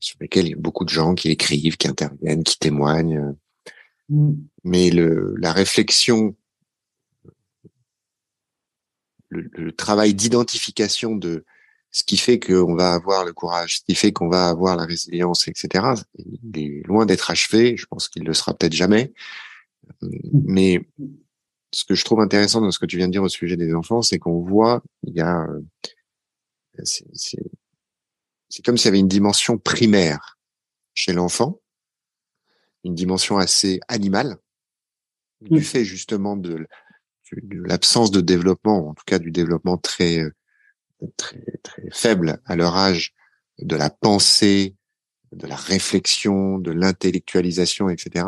sur lesquels il y a beaucoup de gens qui écrivent, qui interviennent, qui témoignent. Mm. Mais le, la réflexion, le, le travail d'identification de ce qui fait qu'on va avoir le courage, ce qui fait qu'on va avoir la résilience, etc. Il est loin d'être achevé. Je pense qu'il le sera peut-être jamais. Mais ce que je trouve intéressant dans ce que tu viens de dire au sujet des enfants, c'est qu'on voit, il y a, c'est comme s'il y avait une dimension primaire chez l'enfant, une dimension assez animale, du fait justement de, de l'absence de développement, en tout cas du développement très très, très faibles à leur âge de la pensée, de la réflexion, de l'intellectualisation, etc.,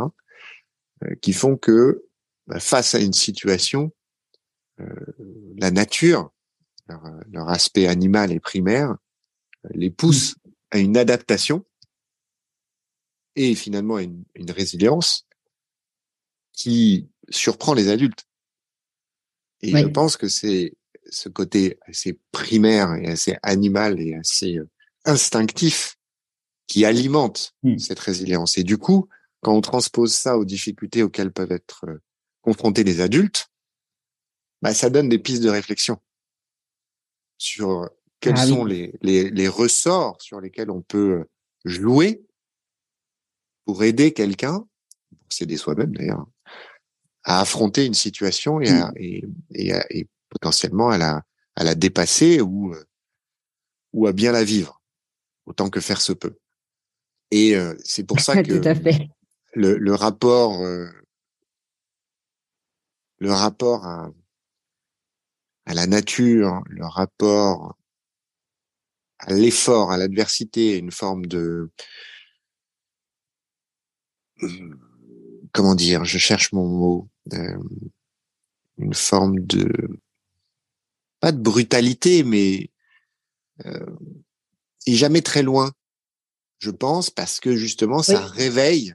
euh, qui font que bah, face à une situation, euh, la nature, leur, aspect animal et primaire, les pousse à une adaptation et finalement à une, une résilience qui surprend les adultes. Et je pense que c'est ce côté assez primaire et assez animal et assez euh, instinctif qui alimente mmh. cette résilience. Et du coup, quand on transpose ça aux difficultés auxquelles peuvent être euh, confrontés les adultes, bah, ça donne des pistes de réflexion sur quels ah sont les, les, les, ressorts sur lesquels on peut euh, jouer pour aider quelqu'un, pour s'aider soi-même d'ailleurs, à affronter une situation et, à, mmh. et, et, et, potentiellement à la, à la dépasser ou, euh, ou à bien la vivre, autant que faire se peut. Et euh, c'est pour [laughs] ça que Le, le, rapport, euh, le rapport à, à la nature, le rapport à l'effort, à l'adversité, une forme de comment dire, je cherche mon mot, euh, une forme de pas de brutalité, mais euh, et jamais très loin, je pense, parce que justement ça réveille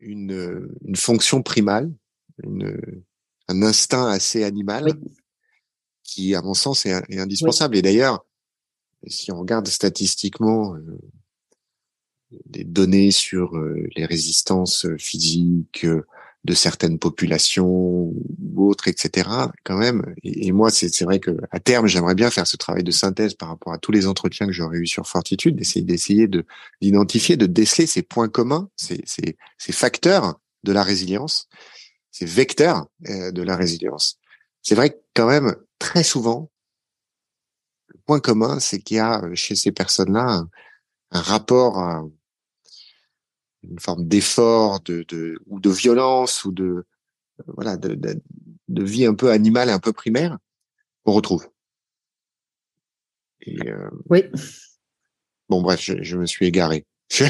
une, une fonction primale, une, un instinct assez animal qui, à mon sens, est, est indispensable. Et d'ailleurs, si on regarde statistiquement euh, des données sur euh, les résistances physiques euh, de certaines populations ou autres, etc. Quand même. Et, moi, c'est vrai que à terme, j'aimerais bien faire ce travail de synthèse par rapport à tous les entretiens que j'aurais eu sur Fortitude, d'essayer d'essayer de d'identifier, de déceler ces points communs, ces, ces, ces facteurs de la résilience, ces vecteurs euh, de la résilience. C'est vrai que quand même, très souvent, le point commun, c'est qu'il y a chez ces personnes-là un, un rapport à, une forme d'effort, de, de, ou de violence, ou de euh, voilà, de, de, de, vie un peu animale, un peu primaire, qu'on retrouve. Et, euh... Oui. Bon, bref, je, je me suis égaré. [laughs]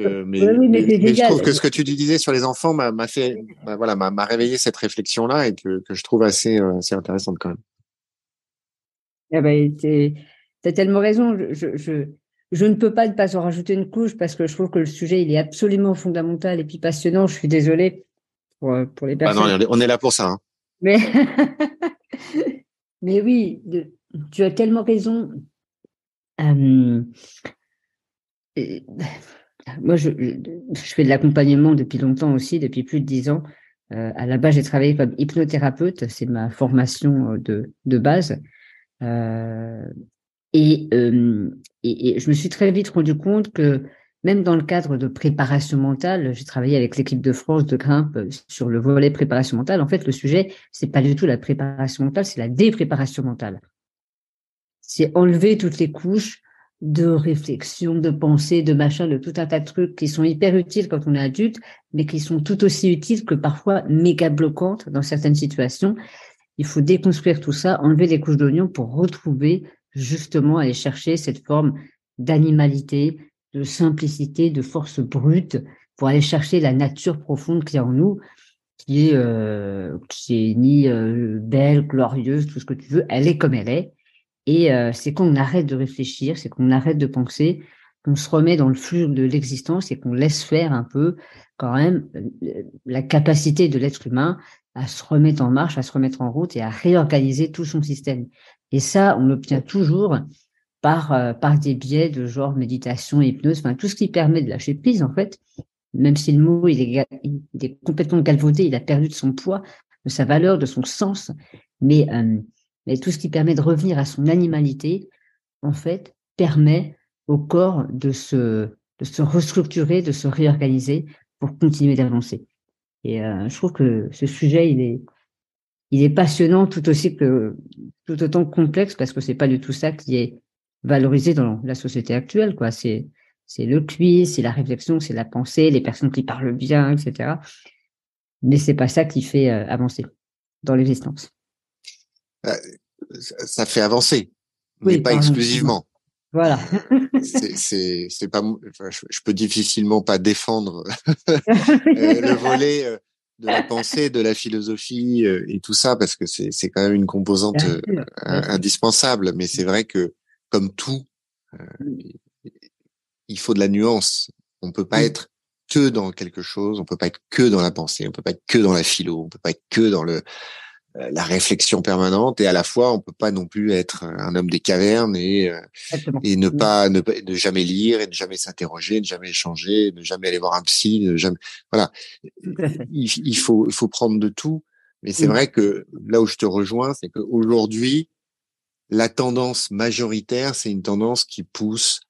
Euh, mais, oui, mais, mais, je trouve que ce que tu disais sur les enfants m'a fait, voilà, m'a réveillé cette réflexion là et que, que je trouve assez, euh, assez intéressante quand même. Eh ben, t'as tellement raison. Je, je, je ne peux pas ne pas en rajouter une couche parce que je trouve que le sujet, il est absolument fondamental et puis passionnant. Je suis désolée pour, euh, pour les personnes. Ah non, on est là pour ça. Hein. Mais, [laughs] mais oui, tu as tellement raison. Euh, moi, je, je, fais de l'accompagnement depuis longtemps aussi, depuis plus de dix ans. Euh, à la base, j'ai travaillé comme hypnothérapeute, c'est ma formation de, de base. Euh, et, euh, je me suis très vite rendu compte que même dans le cadre de préparation mentale, j'ai travaillé avec l'équipe de France de grimpe sur le volet préparation mentale. En fait, le sujet, c'est pas du tout la préparation mentale, c'est la dépréparation mentale. C'est enlever toutes les couches de réflexion, de pensée, de machin, de tout un tas de trucs qui sont hyper utiles quand on est adulte, mais qui sont tout aussi utiles que parfois méga bloquantes dans certaines situations. Il faut déconstruire tout ça, enlever les couches d'oignon pour retrouver justement aller chercher cette forme d'animalité, de simplicité, de force brute, pour aller chercher la nature profonde qui est en nous, qui est, euh, qui est ni euh, belle, glorieuse, tout ce que tu veux, elle est comme elle est. Et euh, c'est qu'on arrête de réfléchir, c'est qu'on arrête de penser, qu'on se remet dans le flux de l'existence et qu'on laisse faire un peu quand même euh, la capacité de l'être humain à se remettre en marche, à se remettre en route et à réorganiser tout son système. Et ça, on l'obtient toujours par, euh, par des biais de genre méditation, hypnose, enfin tout ce qui permet de lâcher prise en fait, même si le mot il est, il complètement galvaudé, il a perdu de son poids, de sa valeur, de son sens, mais, euh, mais tout ce qui permet de revenir à son animalité, en fait, permet au corps de se, de se restructurer, de se réorganiser pour continuer d'avancer. Et euh, je trouve que ce sujet, il est, il est passionnant tout aussi que tout autant complexe parce que c'est pas du tout ça qui est valorisé dans la société actuelle quoi. C'est c'est le quiz c'est la réflexion c'est la pensée les personnes qui parlent bien etc mais c'est pas ça qui fait euh, avancer dans l'existence. Euh, ça fait avancer mais pas exclusivement voilà. C'est [laughs] pas je, peux difficilement pas défendre euh, le volet de la pensée, de la philosophie euh, et tout ça, parce que c'est quand même une composante euh, indispensable. Mais c'est vrai que comme tout, euh, il faut de la nuance. On peut pas être que dans quelque chose, on peut pas être que dans la pensée, on peut pas être que dans la philo, on peut pas être que dans le euh, la réflexion permanente et à la fois on peut pas non plus être un homme des cavernes et euh, et ne pas ne, ne jamais lire et ne jamais s'interroger, ne jamais échanger, ne jamais aller voir un psy, ne jamais voilà. Il, il, faut il faut prendre de tout, mais c'est vrai que là où je te rejoins, c'est qu'aujourd'hui la tendance majoritaire, c'est une tendance qui pousse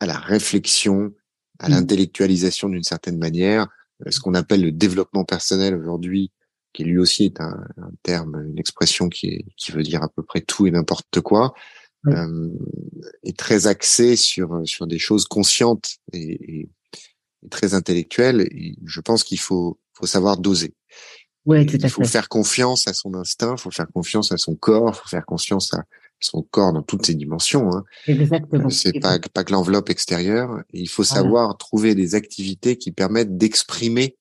à la réflexion, à l'intellectualisation d'une certaine manière, euh, ce qu'on appelle le développement personnel aujourd'hui qui lui aussi est un, terme, une expression qui, est, qui veut dire à peu près tout et n'importe quoi, euh, est très axé sur sur des choses conscientes et, et, très intellectuelles. Et je pense qu'il faut faut savoir doser. Tout à il faut faire confiance à son instinct, il faut faire confiance à son corps, il faut faire confiance à son corps dans toutes ses dimensions. Hein. Exactement. C'est pas pas que l'enveloppe extérieure. Et il faut savoir trouver des activités qui permettent d'exprimer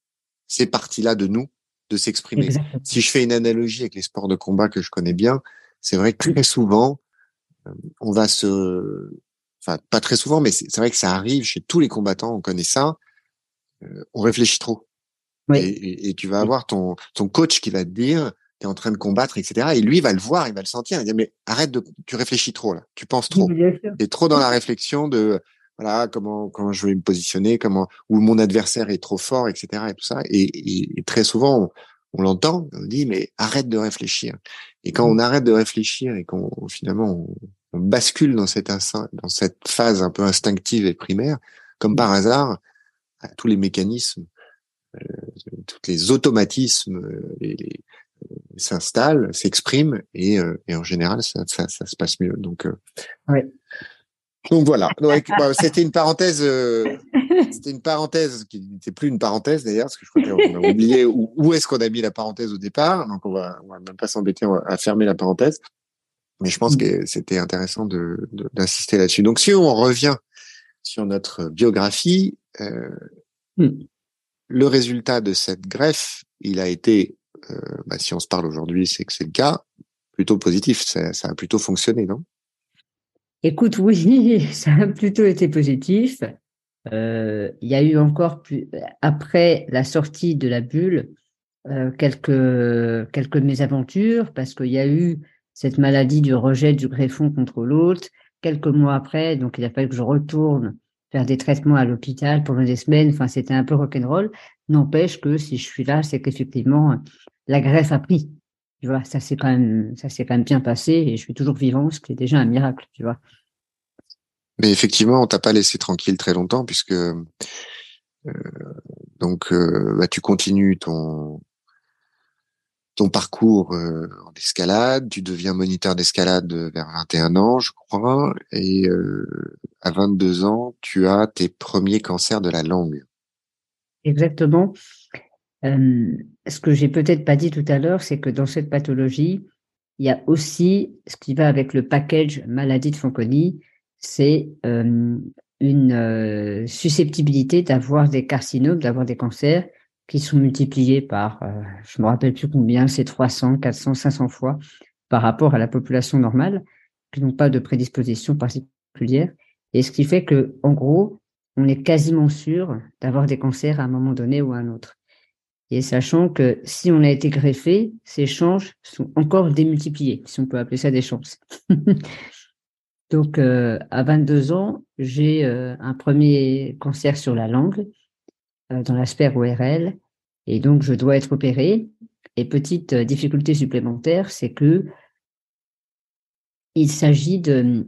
ces parties-là de nous de s'exprimer. Si je fais une analogie avec les sports de combat que je connais bien, c'est vrai que très souvent, euh, on va se, enfin pas très souvent, mais c'est vrai que ça arrive chez tous les combattants, on connaît ça. Euh, on réfléchit trop. Et, tu vas avoir ton ton coach qui va te dire, tu es en train de combattre, etc. Et lui va le voir, il va le sentir, il va dire mais arrête de, tu réfléchis trop là, tu penses trop, es trop dans la réflexion de voilà comment comment je vais me positionner, comment où mon adversaire est trop fort, etc. et tout ça. Et, et, très souvent, on, l'entend, on dit mais arrête de réfléchir. Et quand on arrête de réfléchir et qu'on finalement on, bascule dans cette dans cette phase un peu instinctive et primaire, comme par hasard, tous les mécanismes, euh, tous les automatismes euh, euh, s'installent, s'expriment et, et en général ça, ça, ça, se passe mieux. Donc ouais. Donc voilà. [laughs] Bah, c'était une parenthèse. Euh, c'était une parenthèse qui n'était plus une parenthèse d'ailleurs, parce que je crois qu'on a oublié où, est-ce qu'on a mis la parenthèse au départ. Donc on va, on va même pas s'embêter à fermer la parenthèse. Mais je pense mm. que c'était intéressant de, d'insister là-dessus. Donc si on revient sur notre biographie, euh, mm. le résultat de cette greffe, il a été, euh, bah, si on se parle aujourd'hui, c'est que c'est le cas, plutôt positif. Ça, ça a plutôt fonctionné, non? Écoute, oui, [laughs] ça a plutôt été positif. Euh, il y a eu encore plus, après la sortie de la bulle, euh, quelques, quelques mésaventures parce qu'il y a eu cette maladie du rejet du greffon contre l'autre. Quelques mois après, donc il a fallu que je retourne faire des traitements à l'hôpital pendant des semaines. Enfin, c'était un peu rock'n'roll. N'empêche que si je suis là, c'est qu'effectivement, la greffe a pris. Tu vois, ça s'est quand même, ça s'est quand même bien passé et je suis toujours vivant, ce qui est déjà un miracle, tu vois. Mais effectivement, on t'a pas laissé tranquille très longtemps puisque euh, donc euh, bah, tu continues ton ton parcours euh, en escalade, tu deviens moniteur d'escalade vers 21 ans, je crois, et à 22 ans, tu as tes premiers cancers de la langue. Exactement. Euh, ce que j'ai peut-être pas dit tout à l'heure, c'est que dans cette pathologie, il y a aussi ce qui va avec le package maladie de Fanconi, c'est euh, une euh, susceptibilité d'avoir des carcinomes, d'avoir des cancers qui sont multipliés par, je me rappelle plus combien, c'est 300, 400, 500 fois par rapport à la population normale, qui n'ont pas de prédisposition particulière. Et ce qui fait que, en gros, on est quasiment sûr d'avoir des cancers à un moment donné ou à un autre. Et sachant que si on a été greffé, ces chances sont encore démultipliées, si on peut appeler ça des chances. [laughs] Donc, euh, à 22 ans, j'ai euh, un premier cancer sur la langue, euh, dans l'aspect ORL, et donc je dois être opéré. Et petite difficulté supplémentaire, c'est que il s'agit de,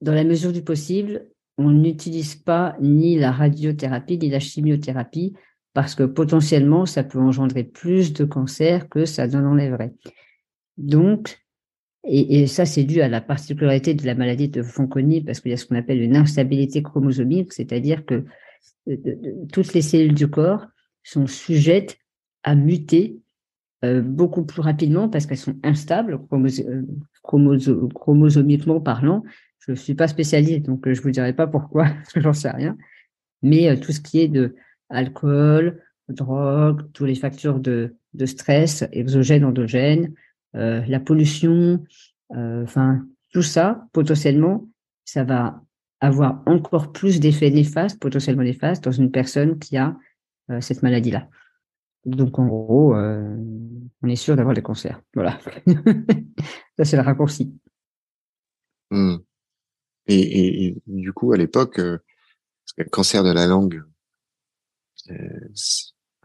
dans la mesure du possible, on n'utilise pas ni la radiothérapie ni la chimiothérapie parce que potentiellement, ça peut engendrer plus de cancer que ça n'en enlèverait. Donc, et, ça, c'est dû à la particularité de la maladie de Fanconi, parce qu'il y a ce qu'on appelle une instabilité chromosomique, c'est-à-dire que euh, toutes les cellules du corps sont sujettes à muter euh, beaucoup plus rapidement parce qu'elles sont instables, euh, chromosomiquement parlant. Je ne suis pas spécialiste, donc je ne vous dirai pas pourquoi, [laughs] j'en sais rien. Mais tout ce qui est de alcool, drogue, tous les facteurs de, de stress, exogènes, endogènes, euh, la pollution, euh, enfin tout ça potentiellement, ça va avoir encore plus d'effets néfastes, potentiellement néfastes, dans une personne qui a cette maladie-là. Donc, en gros, on est sûr d'avoir des cancers. Voilà. [laughs] Ça, c'est le raccourci. Mmh. Et, du coup, à l'époque, le cancer de la langue,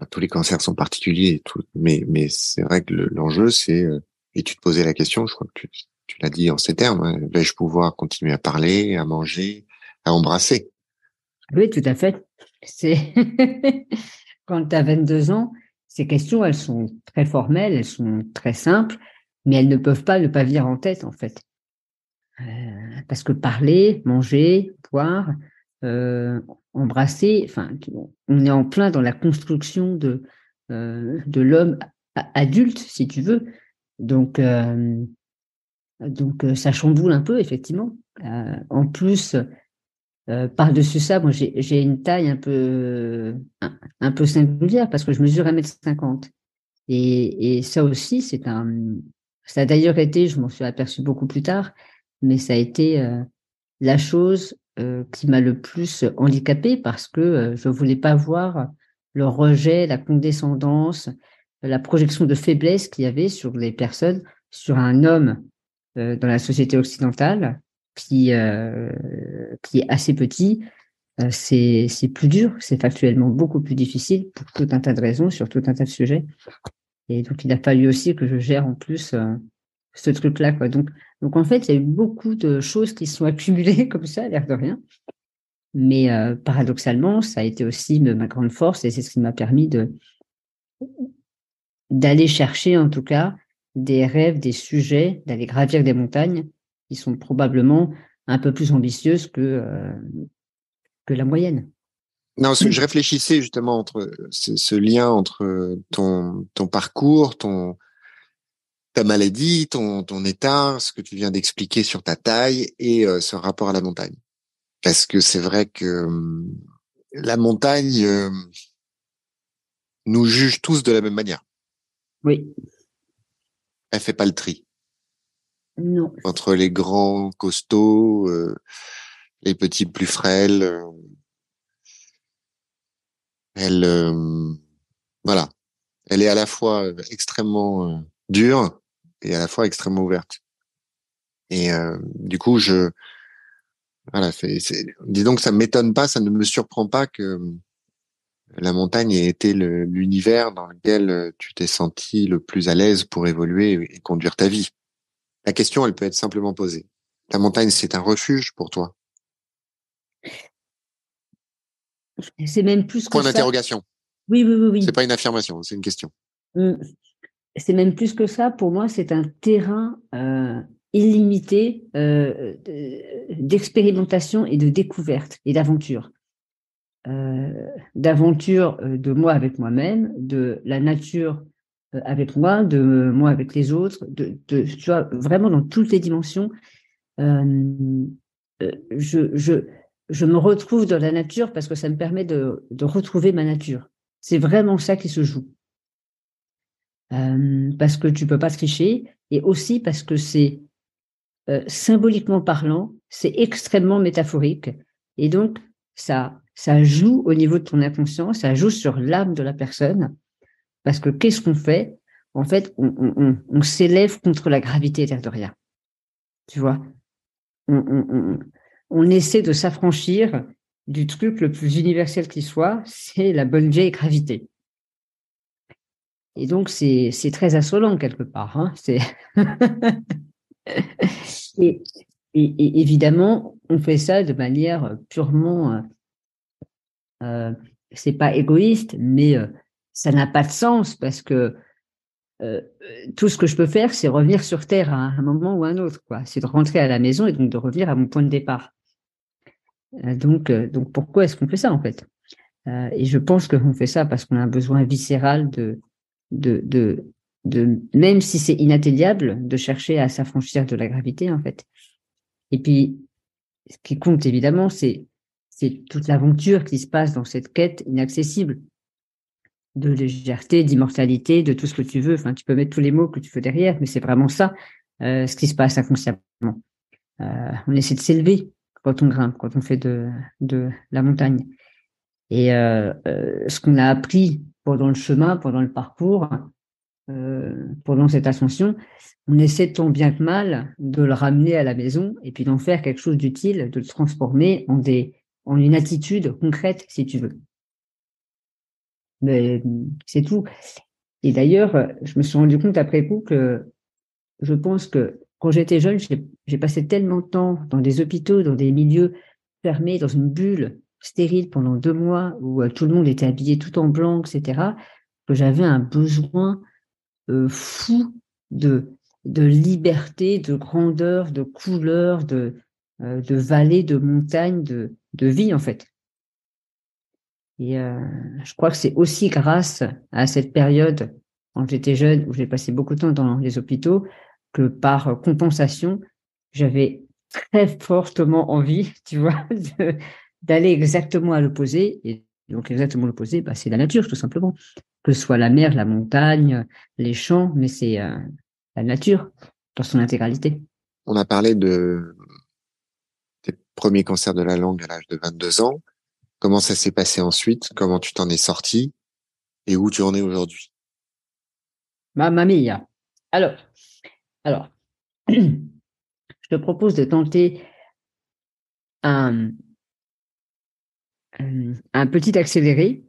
tous les cancers sont particuliers, mais, c'est vrai que l'enjeu, c'est, et tu te posais la question, je crois que tu, l'as dit en ces termes, hein, vais-je pouvoir continuer à parler, à manger, à embrasser? Oui, tout à fait. [laughs] Quand tu as 22 ans, ces questions, elles sont très formelles, elles sont très simples, mais elles ne peuvent pas ne pas venir en tête, en fait. Euh, parce que parler, manger, boire, euh, embrasser, enfin, on est en plein dans la construction de, euh, de l'homme adulte, si tu veux. Donc, donc ça chamboule un peu, effectivement. en plus, par-dessus ça, moi, j'ai une taille un peu, un, peu singulière parce que je mesure 1m50. Et, et ça aussi, c'est un. Ça a d'ailleurs été, je m'en suis aperçu beaucoup plus tard, mais ça a été la chose qui m'a le plus handicapée parce que je voulais pas voir le rejet, la condescendance, la projection de faiblesse qu'il y avait sur les personnes, sur un homme dans la société occidentale qui, qui est assez petit. c'est plus dur, c'est factuellement beaucoup plus difficile pour tout un tas de raisons, sur tout un tas de sujets. Et donc, il a fallu aussi que je gère en plus ce truc-là. Donc, donc, en fait, il y a eu beaucoup de choses qui sont accumulées [laughs] comme ça, l'air de rien. Mais euh, paradoxalement, ça a été aussi ma grande force et c'est ce qui m'a permis de d'aller chercher, en tout cas, des rêves, des sujets, d'aller gravir des montagnes qui sont probablement un peu plus ambitieuses que, euh, la moyenne. Non, je réfléchissais justement entre ce, lien entre ton parcours, ton, ta maladie, ton, ton état, ce que tu viens d'expliquer sur ta taille et euh, ce rapport à la montagne. Parce que c'est vrai que hum, la montagne euh, nous juge tous de la même manière. Oui. Elle fait pas le tri. Non. Entre les grands costauds, euh, les petits plus frêles. elle, voilà. Elle est à la fois extrêmement dure et à la fois extrêmement ouverte. Et euh, du coup, je voilà, c'est, dis donc, ça m'étonne pas, ça ne me surprend pas que la montagne ait été l'univers dans lequel euh, tu t'es senti le plus à l'aise pour évoluer et conduire ta vie. La question, elle peut être simplement posée. La montagne, c'est un refuge pour toi? C'est même plus Point d'interrogation. Oui, oui, oui, oui. C'est pas une affirmation, c'est une question. Mmh c'est même plus que ça. Pour moi, c'est un terrain euh, illimité euh, d'expérimentation et de découverte et d'aventure. Euh, d'aventure de moi avec moi-même, de la nature avec moi, de moi avec les autres, de, de tu vois, vraiment dans toutes les dimensions. je, je, je me retrouve dans la nature parce que ça me permet de, de retrouver ma nature. C'est vraiment ça qui se joue. Euh, parce que tu peux pas tricher, et aussi parce que c'est euh, symboliquement parlant, c'est extrêmement métaphorique, et donc ça ça joue au niveau de ton inconscient, ça joue sur l'âme de la personne, parce que qu'est-ce qu'on fait? En fait, on, s'élève contre la gravité de rien. Tu vois? On essaie de s'affranchir du truc le plus universel qui soit, c'est la bonne vieille gravité. Et donc, c'est très assolant quelque part. Hein [laughs] et, évidemment, on fait ça de manière purement, euh, euh c'est pas égoïste, mais euh, ça n'a pas de sens parce que euh, tout ce que je peux faire, c'est revenir sur Terre à un moment ou à un autre. C'est de rentrer à la maison et donc de revenir à mon point de départ. donc, donc pourquoi est-ce qu'on fait ça en fait? Et je pense qu'on fait ça parce qu'on a un besoin viscéral de de, de, de même si c'est inatteignable, de chercher à s'affranchir de la gravité, en fait. Et puis, ce qui compte évidemment, c'est c'est toute l'aventure qui se passe dans cette quête inaccessible de légèreté, d'immortalité, de tout ce que tu veux. Enfin, tu peux mettre tous les mots que tu veux derrière, mais c'est vraiment ça euh, ce qui se passe inconsciemment. Euh, on essaie de s'élever quand on grimpe, quand on fait de, de la montagne. Et euh, ce qu'on a appris pendant le chemin, pendant le parcours, euh, pendant cette ascension, on essaie tant bien que mal de le ramener à la maison et puis d'en faire quelque chose d'utile, de le transformer en des en une attitude concrète, si tu veux. Mais c'est tout. Et d'ailleurs, je me suis rendu compte après coup que je pense que quand j'étais jeune, j'ai passé tellement de temps dans des hôpitaux, dans des milieux fermés, dans une bulle stérile pendant deux mois où euh, tout le monde était habillé tout en blanc, etc., que j'avais un besoin euh, fou de, de liberté, de grandeur, de couleur, de, euh, de vallée, de montagne, de, de vie, en fait. Et je crois que c'est aussi grâce à cette période, quand j'étais jeune, où j'ai passé beaucoup de temps dans les hôpitaux, que par compensation, j'avais très fortement envie, [laughs] tu vois, d'aller exactement à l'opposé. Et donc exactement l'opposé, bah, c'est la nature, tout simplement. Que ce soit la mer, la montagne, les champs, mais c'est euh, la nature dans son intégralité. On a parlé de tes premiers cancers de la langue à l'âge de 22 ans. Comment ça s'est passé ensuite? Comment tu t'en es sorti? Et où tu en es aujourd'hui? Mamma mia. Alors, alors, [clears throat] je te propose de tenter un, un petit accéléré.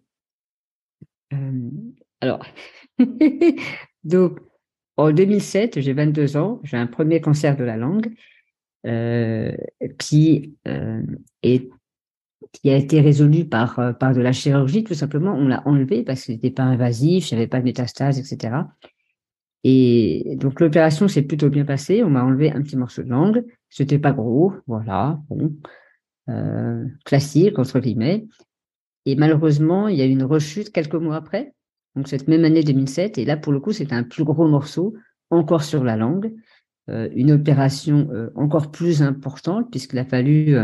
Euh, alors, [laughs] donc, en 2007, j'ai 22 ans, j'ai un premier cancer de la langue euh, qui euh, a été résolu par, euh, par de la chirurgie, tout simplement. On l'a enlevé parce qu'il n'était pas invasif, il n'y avait pas de métastase, etc. Et donc l'opération s'est plutôt bien passée. On m'a enlevé un petit morceau de langue. C'était pas gros, voilà, bon, euh, classique entre guillemets. Et malheureusement, il y a eu une rechute quelques mois après, donc cette même année 2007. Et là, pour le coup, c'était un plus gros morceau, encore sur la langue, euh, une opération euh, encore plus importante puisqu'il a fallu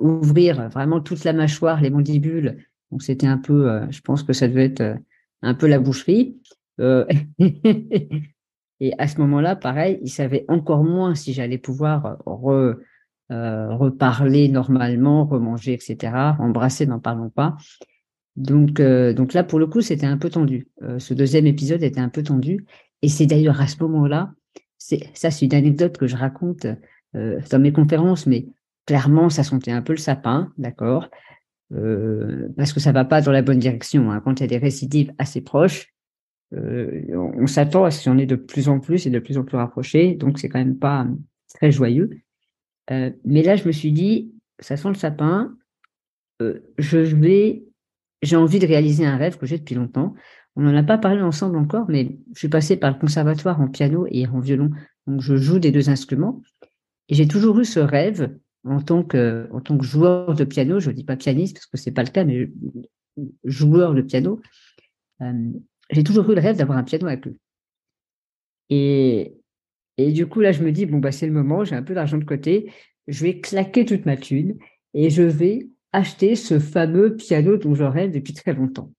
ouvrir vraiment toute la mâchoire, les mandibules. Donc c'était un peu, je pense que ça devait être un peu la boucherie. [laughs] et à ce moment-là, pareil, il savait encore moins si j'allais pouvoir re, reparler normalement, remanger, etc. Embrasser, n'en parlons pas. Donc, donc là, pour le coup, c'était un peu tendu. ce deuxième épisode était un peu tendu. Et c'est d'ailleurs à ce moment-là, c'est ça, c'est une anecdote que je raconte dans mes conférences, mais clairement, ça sentait un peu le sapin, d'accord euh, Parce que ça va pas dans la bonne direction. Hein. Quand il y a des récidives assez proches, euh, on s'attend à ce en ait de plus en plus et de plus en plus rapprochés, donc c'est quand même pas très joyeux. Euh, mais là, je me suis dit, ça sent le sapin, euh, je vais, j'ai envie de réaliser un rêve que j'ai depuis longtemps. On n'en a pas parlé ensemble encore, mais je suis passée par le conservatoire en piano et en violon, donc je joue des deux instruments. Et j'ai toujours eu ce rêve en tant que, en tant que joueur de piano, je ne dis pas pianiste parce que c'est pas le cas, mais joueur de piano, euh, j'ai toujours eu le rêve d'avoir un piano avec lui. Et, et du coup, là, je me dis, bon, bah, c'est le moment, j'ai un peu d'argent de côté, je vais claquer toute ma thune et je vais acheter ce fameux piano dont je rêve depuis très longtemps.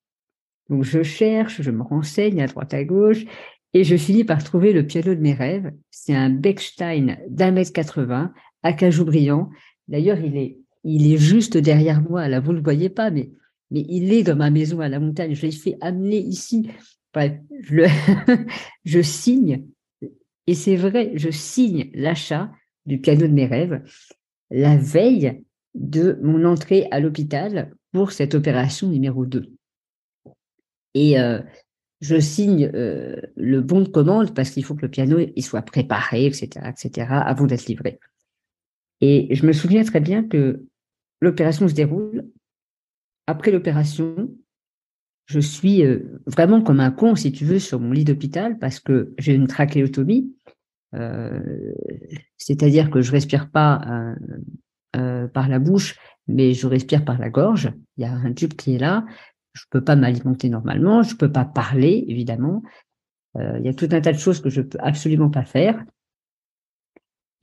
Donc, je cherche, je me renseigne à droite à gauche et je finis par trouver le piano de mes rêves. C'est un Bechstein d'un mètre 80 Acajou brillant. D'ailleurs, il est, il est juste derrière moi. Là, vous ne le voyez pas, mais, mais il est dans ma maison à la montagne. Je l'ai fait amener ici. je, [laughs] je signe, et c'est vrai, je signe l'achat du piano de mes rêves la veille de mon entrée à l'hôpital pour cette opération numéro 2. Et euh, je signe euh, le bon de commande parce qu'il faut que le piano il soit préparé, etc., etc., avant d'être livré. Et je me souviens très bien que l'opération se déroule. Après l'opération, je suis euh, vraiment comme un con, si tu veux, sur mon lit d'hôpital parce que j'ai une trachéotomie. Euh, c'est-à-dire que je respire pas euh, par la bouche, mais je respire par la gorge. Il y a un tube qui est là. Je peux pas m'alimenter normalement. Je peux pas parler, évidemment. il y a tout un tas de choses que je peux absolument pas faire.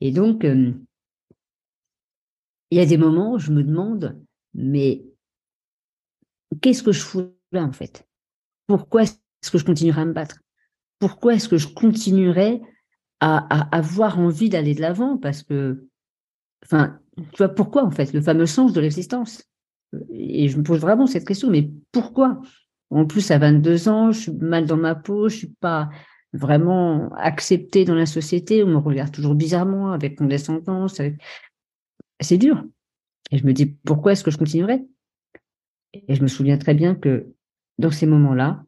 Et donc, il y a des moments où je me demande, mais qu'est-ce que je fous là en fait? Pourquoi est-ce que je continuerai à me battre? Pourquoi est-ce que je continuerai à, avoir envie d'aller de l'avant Parce que enfin, tu vois, pourquoi en fait, le fameux sens de l'existence? Et je me pose vraiment cette question, mais pourquoi? En plus, à 22 ans, je suis mal dans ma peau, je suis pas vraiment acceptée dans la société, on me regarde toujours bizarrement, avec condescendance, c'est dur. Et je me dis, pourquoi est-ce que je continuerai Et je me souviens très bien que dans ces moments-là,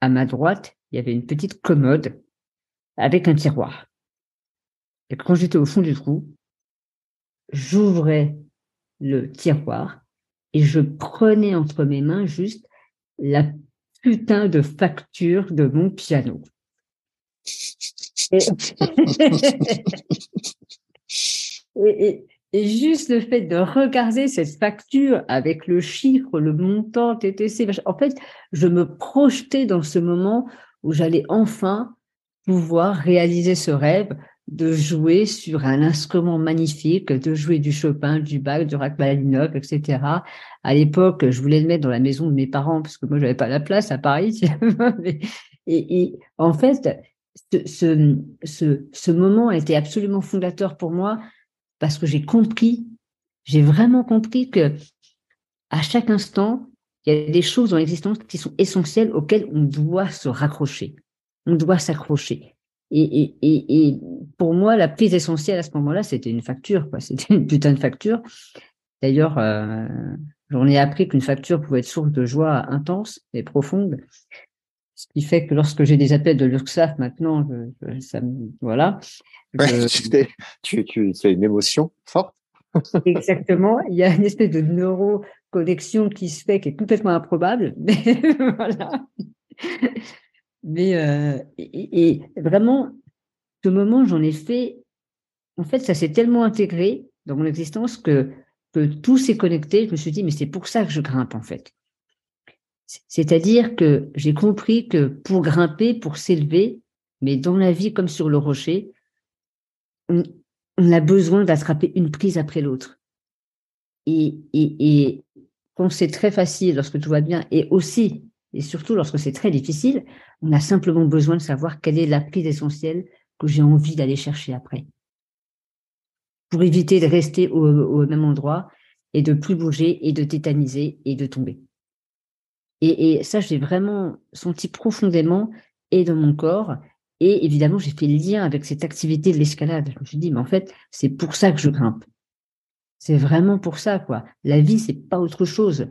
à ma droite, il y avait une petite commode avec un tiroir. Et quand j'étais au fond du trou, j'ouvrais le tiroir et je prenais entre mes mains juste la putain de facture de mon piano. Et, [laughs] juste le fait de regarder cette facture avec le chiffre, le montant, TTC, en fait, je me projetais dans ce moment où j'allais enfin pouvoir réaliser ce rêve de jouer sur un instrument magnifique, de jouer du Chopin, du Bach, du Rachmaninoff, etc. À l'époque, je voulais le mettre dans la maison de mes parents parce que moi, j'avais pas la place à Paris. [laughs] et, en fait, ce, ce, ce, moment a été absolument fondateur pour moi parce que j'ai compris, j'ai vraiment compris que à chaque instant, il y a des choses dans l'existence qui sont essentielles auxquelles on doit se raccrocher. On doit s'accrocher. Et, et, et, et, pour moi, la prise essentielle à ce moment-là, c'était une facture. Quoi. [laughs] C'était une putain de facture. D'ailleurs, euh, j'en ai appris qu'une facture pouvait être source de joie intense et profonde. Ce qui fait que lorsque j'ai des appels de l'URSSAF maintenant, je, ça voilà. [laughs] tu, tu, c'est une émotion forte. [laughs] Exactement. Il y a une espèce de neuroconnexion qui se fait, qui est complètement improbable. Mais voilà. Mais euh, et, vraiment, ce moment, j'en ai fait. En fait, ça s'est tellement intégré dans mon existence que, que tout s'est connecté. Je me suis dit, mais c'est pour ça que je grimpe en fait. C'est-à-dire que j'ai compris que pour grimper, pour s'élever, mais dans la vie comme sur le rocher, on, a besoin d'attraper une prise après l'autre. Et, et, et quand c'est très facile, lorsque tout va bien, et aussi, et surtout lorsque c'est très difficile, on a simplement besoin de savoir quelle est la prise essentielle que j'ai envie d'aller chercher après. Pour éviter de rester au, même endroit et de plus bouger et de tétaniser et de tomber. Et, et ça, j'ai vraiment senti profondément et dans mon corps. Et évidemment, j'ai fait le lien avec cette activité de l'escalade. Je me suis dit, mais en fait, c'est pour ça que je grimpe. C'est vraiment pour ça, quoi. La vie, c'est pas autre chose.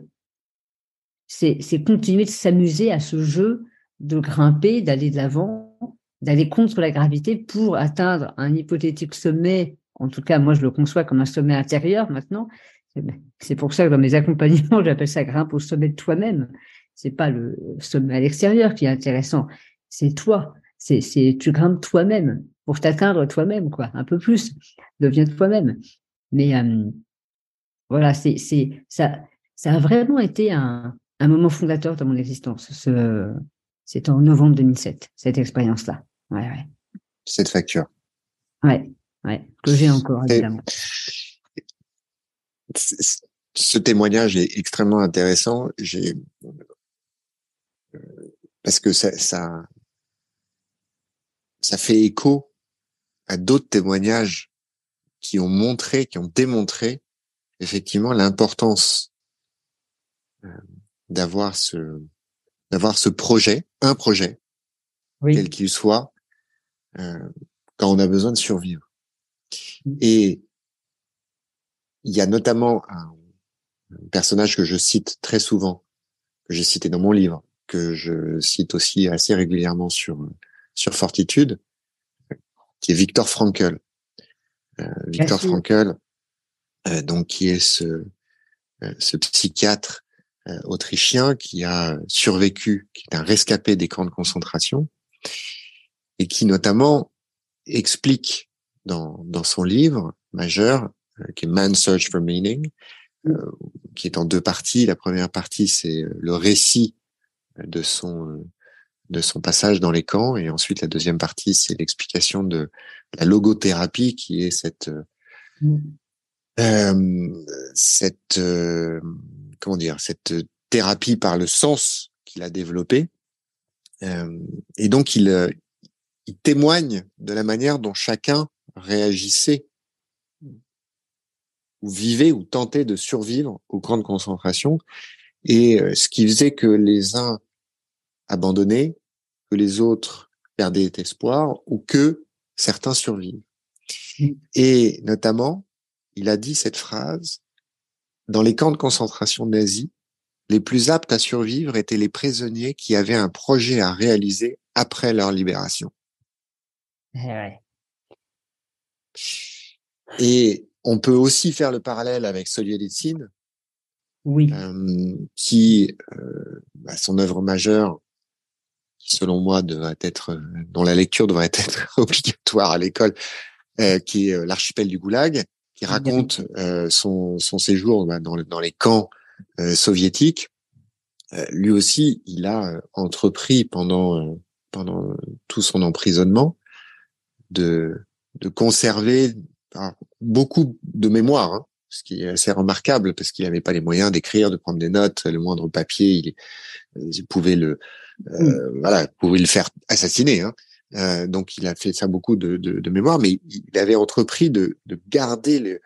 C'est, continuer de s'amuser à ce jeu de grimper, d'aller de l'avant, d'aller contre la gravité pour atteindre un hypothétique sommet. En tout cas, moi, je le conçois comme un sommet intérieur maintenant. C'est pour ça que dans mes [laughs] accompagnements, j'appelle ça grimpe au sommet de toi-même c'est pas le sommet à l'extérieur qui est intéressant, c'est toi. C'est, tu grimpes toi-même pour t'atteindre toi-même, quoi, un peu plus. Deviens toi-même. Mais euh, voilà, c'est, ça, ça a vraiment été un, un moment fondateur dans mon existence. Ce, c'est en novembre 2007, cette expérience-là. Ouais, ouais. Cette facture. Ouais, ouais, que j'ai encore, évidemment. Ce témoignage est extrêmement intéressant. J'ai parce que ça, ça, ça fait écho à d'autres témoignages qui ont montré, qui ont démontré effectivement l'importance euh, d'avoir ce, d'avoir ce projet, un projet, quel qu'il soit, euh, quand on a besoin de survivre. Mmh. Et il y a notamment un personnage que je cite très souvent, que j'ai cité dans mon livre, que je cite aussi assez régulièrement sur sur Fortitude, qui est Victor Frankl. Euh, Victor Frankl, euh, donc qui est ce euh, ce psychiatre autrichien qui a survécu, qui est un rescapé des camps de concentration et qui notamment explique dans dans son livre majeur qui est Man's Search for Meaning, qui est en deux parties. La première partie, c'est le récit de son de son passage dans les camps et ensuite la deuxième partie c'est l'explication de la logothérapie qui est cette euh, cette euh, comment dire cette thérapie par le sens qu'il a développé euh, et donc il euh, il témoigne de la manière dont chacun réagissait ou vivaient ou tentaient de survivre aux camps de concentration. Et euh, ce qui faisait que les uns abandonnaient, que les autres perdaient espoir ou que certains survivent. Mmh. Et notamment, il a dit cette phrase, dans les camps de concentration nazis, les plus aptes à survivre étaient les prisonniers qui avaient un projet à réaliser après leur libération. Eh Et on peut aussi faire le parallèle avec Solzhenitsyn, oui. Euh, qui, euh, bah, son œuvre majeure, qui selon moi devrait être, dont la lecture devrait être [laughs] obligatoire à l'école, euh, qui est l'archipel du Goulag, qui raconte son, son séjour bah, dans, dans les camps soviétiques. lui aussi, il a entrepris pendant pendant tout son emprisonnement de de conserver beaucoup de mémoire, hein, ce qui est assez remarquable parce qu'il n'avait pas les moyens d'écrire, de prendre des notes, le moindre papier, il, pouvait le euh, mmh. voilà, pouvait le faire assassiner. Hein. Euh, donc il a fait ça beaucoup de, de, de mémoire, mais il avait entrepris de, de garder les,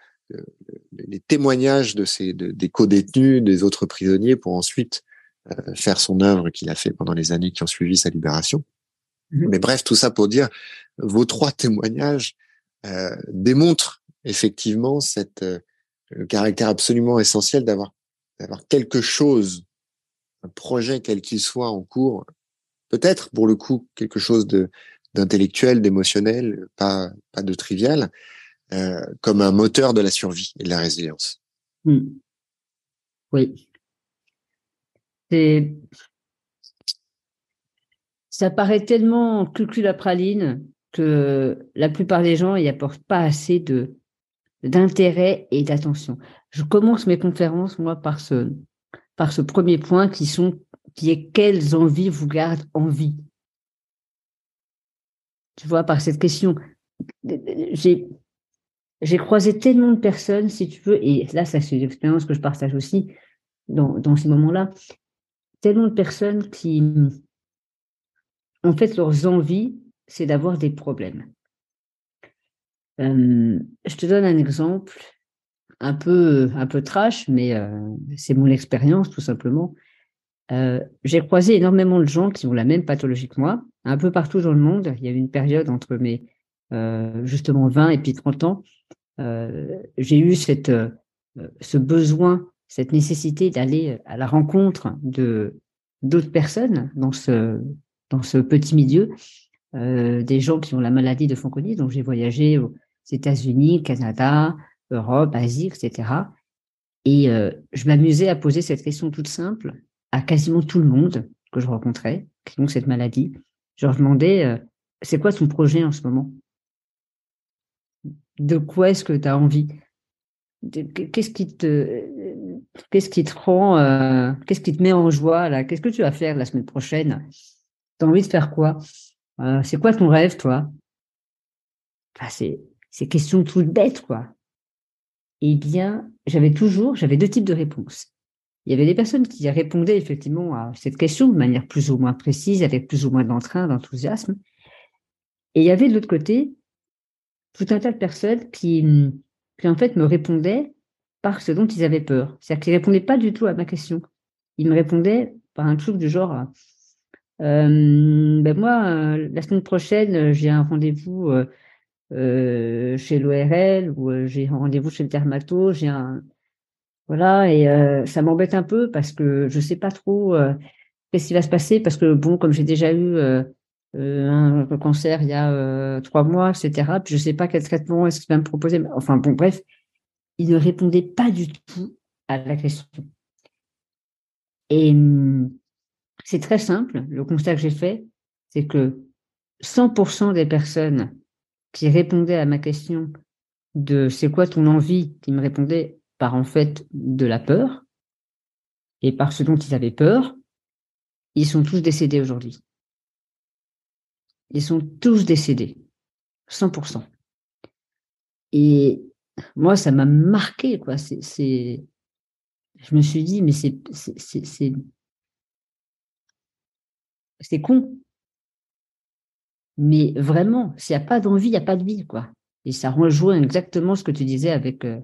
les témoignages de ces de, des co-détenus, des autres prisonniers, pour ensuite euh, faire son œuvre qu'il a fait pendant les années qui ont suivi sa libération. Mmh. Mais bref, tout ça pour dire, vos trois témoignages euh, démontre effectivement cette euh, le caractère absolument essentiel d'avoir d'avoir quelque chose, un projet quel qu'il soit en cours, peut-être pour le coup quelque chose de d'intellectuel, d'émotionnel, pas de trivial, euh, comme un moteur de la survie et de la résilience. Hmm. Oui. Ça paraît tellement cucul la praline que la plupart des gens n'y apportent pas assez d'intérêt et d'attention. Je commence mes conférences moi par ce par ce premier point qui sont qui est quelles envies vous gardent en vie? Tu vois par cette question j'ai croisé tellement de personnes si tu veux et là ça c'est une expérience que je partage aussi dans dans ces moments-là tellement de personnes qui en fait leurs envies c'est d'avoir des problèmes. Euh, je te donne un exemple un peu, un peu trash, mais euh, c'est mon expérience tout simplement. Euh, j'ai croisé énormément de gens qui ont la même pathologie que moi, un peu partout dans le monde. Il y a eu une période entre mes justement 20 et puis 30 ans. j'ai eu cette, ce besoin, cette nécessité d'aller à la rencontre de d'autres personnes dans ce, dans ce petit milieu euh, des gens qui ont la maladie de Fanconi. Donc, j'ai voyagé aux États-Unis, Canada, Europe, Asie, etc. Et euh, je m'amusais à poser cette question toute simple à quasiment tout le monde que je rencontrais qui ont cette maladie. Je leur demandais, euh, c'est quoi ton projet en ce moment? De quoi est-ce que tu as envie Qu'est-ce qui te rend qu'est-ce qui te met en joie là? Qu'est-ce que tu vas faire la semaine prochaine? Tu as envie de faire quoi? Euh, c'est quoi ton rêve, toi? Enfin, c'est, c'est question toute bête, quoi. Eh bien, j'avais toujours, j'avais deux types de réponses. Il y avait des personnes qui répondaient effectivement à cette question de manière plus ou moins précise, avec plus ou moins d'entrain, d'enthousiasme. Et il y avait de l'autre côté tout un tas de personnes qui, qui en fait me répondaient par ce dont ils avaient peur. C'est-à-dire qu'ils répondaient pas du tout à ma question. Ils me répondaient par un truc du genre euh, ben moi, euh, la semaine prochaine, euh, j'ai un rendez-vous chez l'ORL ou j'ai un rendez-vous chez le dermato. J'ai un voilà et ça m'embête un peu parce que je sais pas trop qu'est-ce qui va se passer parce que bon, comme j'ai déjà eu un cancer il y a trois mois, etc. Puis je sais pas quel traitement est-ce qu'il va me proposer. Enfin bon, bref, il ne répondait pas du tout à la question. Et hum, c'est très simple. Le constat que j'ai fait, c'est que 100% des personnes qui répondaient à ma question de c'est quoi ton envie, qui me répondaient par en fait de la peur et par ce dont ils avaient peur, ils sont tous décédés aujourd'hui. Ils sont tous décédés. 100%. Et moi, ça m'a marqué, quoi. C'est, je me suis dit, mais c'est, c'est, c'est con. Mais vraiment, s'il n'y a pas d'envie, il n'y a pas de vie, quoi. Et ça rejoint exactement ce que tu disais avec euh,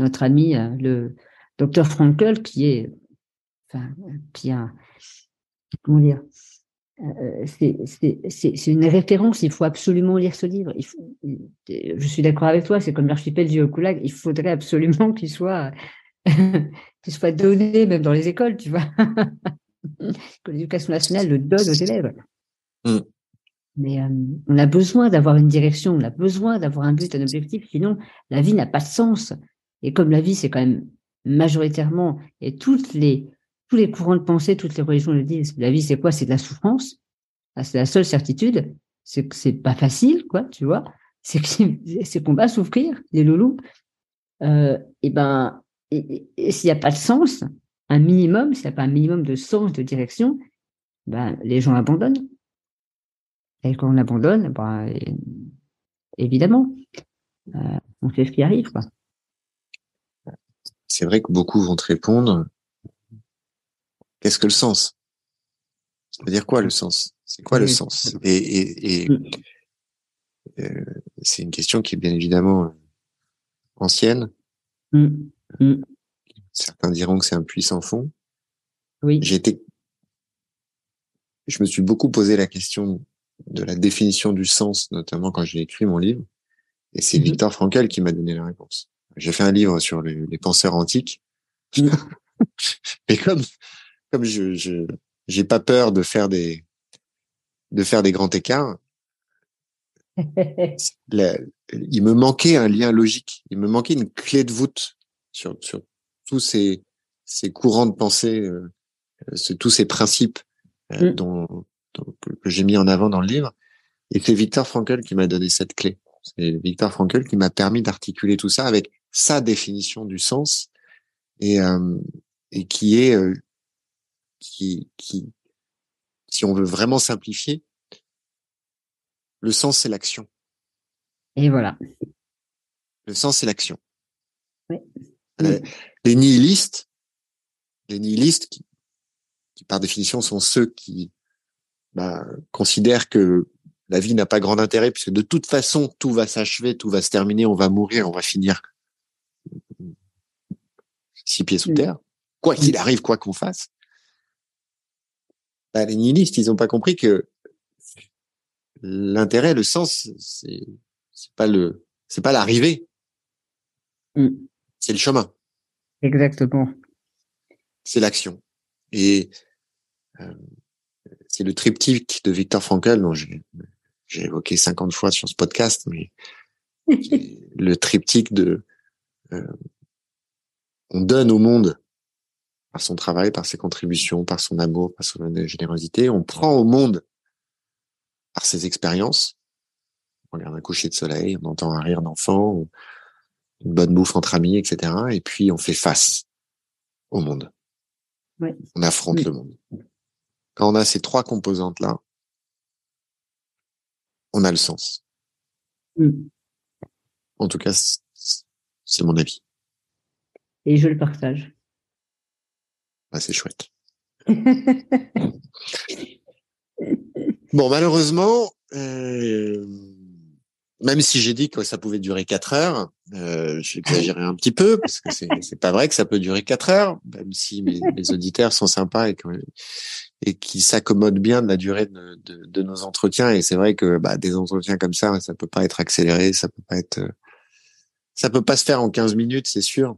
notre ami le docteur Frankel, qui est, enfin, qui a, comment dire, c'est une référence, il faut absolument lire ce livre. Il faut, je suis d'accord avec toi, c'est comme l'archipel du Okulag, il faudrait absolument [laughs] qu'il soit, qu'il soit donné même dans les écoles, tu vois, [laughs] que l'éducation nationale le donne aux élèves. Mm. Mais euh, on a besoin d'avoir une direction, on a besoin d'avoir un but, un objectif, sinon la vie n'a pas de sens. Et comme la vie, c'est quand même majoritairement, et les, tous les courants de pensée, toutes les religions le disent, la vie, c'est quoi? C'est de la souffrance. Ah, c'est la seule certitude. C'est que c'est pas facile, quoi, tu vois. C'est qu'on va souffrir, les loulous. Euh, et ben, s'il n'y a pas de sens, un minimum, s'il n'y a pas un minimum de sens, de direction, ben, les gens abandonnent. Et quand on abandonne, ben, évidemment, euh, on sait ce qui arrive, quoi. C'est vrai que beaucoup vont te répondre, qu'est-ce que le sens? Ça veut dire quoi le sens? C'est quoi le sens? Et, et, et mm. euh, c'est une question qui est bien évidemment ancienne. Mm. Mm. Certains diront que c'est un puissant fond. Oui. J'ai été, je me suis beaucoup posé la question de la définition du sens, notamment quand j'ai écrit mon livre. Et c'est mm-hmm. Victor Frankel qui m'a donné la réponse. J'ai fait un livre sur les, les penseurs antiques. Mm. [laughs] Et comme comme je, je j'ai pas peur de faire des de faire des grands écarts, [laughs] il me manquait un lien logique, il me manquait une clé de voûte sur sur tous ces ces courants de pensée, euh, tous ces principes euh, mm. dont, que j'ai mis en avant dans le livre. Et c'est Victor Frankl qui m'a donné cette clé. C'est Victor Frankl qui m'a permis d'articuler tout ça avec sa définition du sens et euh, et qui est euh, qui, qui, si on veut vraiment simplifier, le sens, c'est l'action. Et voilà. Le sens, c'est l'action. Oui. Euh, les nihilistes, les nihilistes qui, qui, par définition sont ceux qui bah, considèrent que la vie n'a pas grand intérêt puisque de toute façon tout va s'achever, tout va se terminer, on va mourir, on va finir six pieds sous terre, quoi qu'il arrive, quoi qu'on fasse. Bah, les nihilistes, ils n'ont pas compris que l'intérêt, le sens, c'est c'est pas le, c'est pas l'arrivée, mm. c'est le chemin. Exactement. C'est l'action. Et euh, c'est le triptyque de Victor Frankl dont j'ai évoqué 50 fois sur ce podcast, mais [laughs] le triptyque de euh, on donne au monde par son travail, par ses contributions, par son amour, par son générosité. On prend au monde par ses expériences. On regarde un coucher de soleil, on entend un rire d'enfant, une bonne bouffe entre amis, etc. Et puis on fait face au monde. On affronte le monde. Quand on a ces trois composantes-là, on a le sens. Mm. En tout cas, c'est mon avis. Et je le partage. Ah, c'est chouette. [laughs] bon, malheureusement, euh, même si j'ai dit que ça pouvait durer quatre heures, euh, j'ai exagéré un petit peu parce que c'est pas vrai que ça peut durer quatre heures, même si mes, auditeurs sont sympas et, et qui s'accommodent bien de la durée de, de, nos entretiens. Et c'est vrai que bah, des entretiens comme ça, ça peut pas être accéléré, ça peut pas être, ça peut pas se faire en 15 minutes, c'est sûr.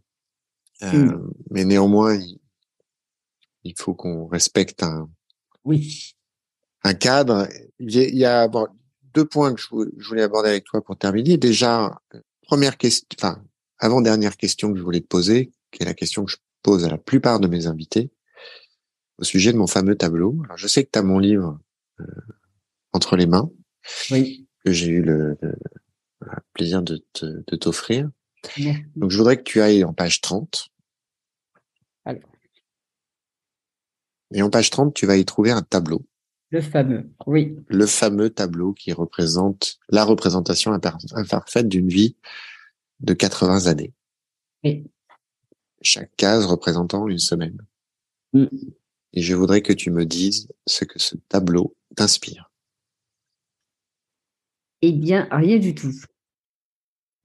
Euh, hmm. Mais néanmoins, il faut qu'on respecte un, oui. un cadre. Il y a deux points que je voulais aborder avec toi pour terminer. Déjà, première question, enfin, avant-dernière question que je voulais te poser, qui est la question que je pose à la plupart de mes invités, au sujet de mon fameux tableau. Alors, je sais que tu as mon livre euh, entre les mains, oui. que j'ai eu le, plaisir de, de t'offrir. Donc, je voudrais que tu ailles en page 30. Alors. Et en page 30, tu vas y trouver un tableau. Le fameux, oui. Le fameux tableau qui représente la représentation imparfaite d'une vie de 80 années. Oui. Chaque case représentant une semaine. Mm. Et je voudrais que tu me dises ce que ce tableau t'inspire. Eh bien, rien du tout.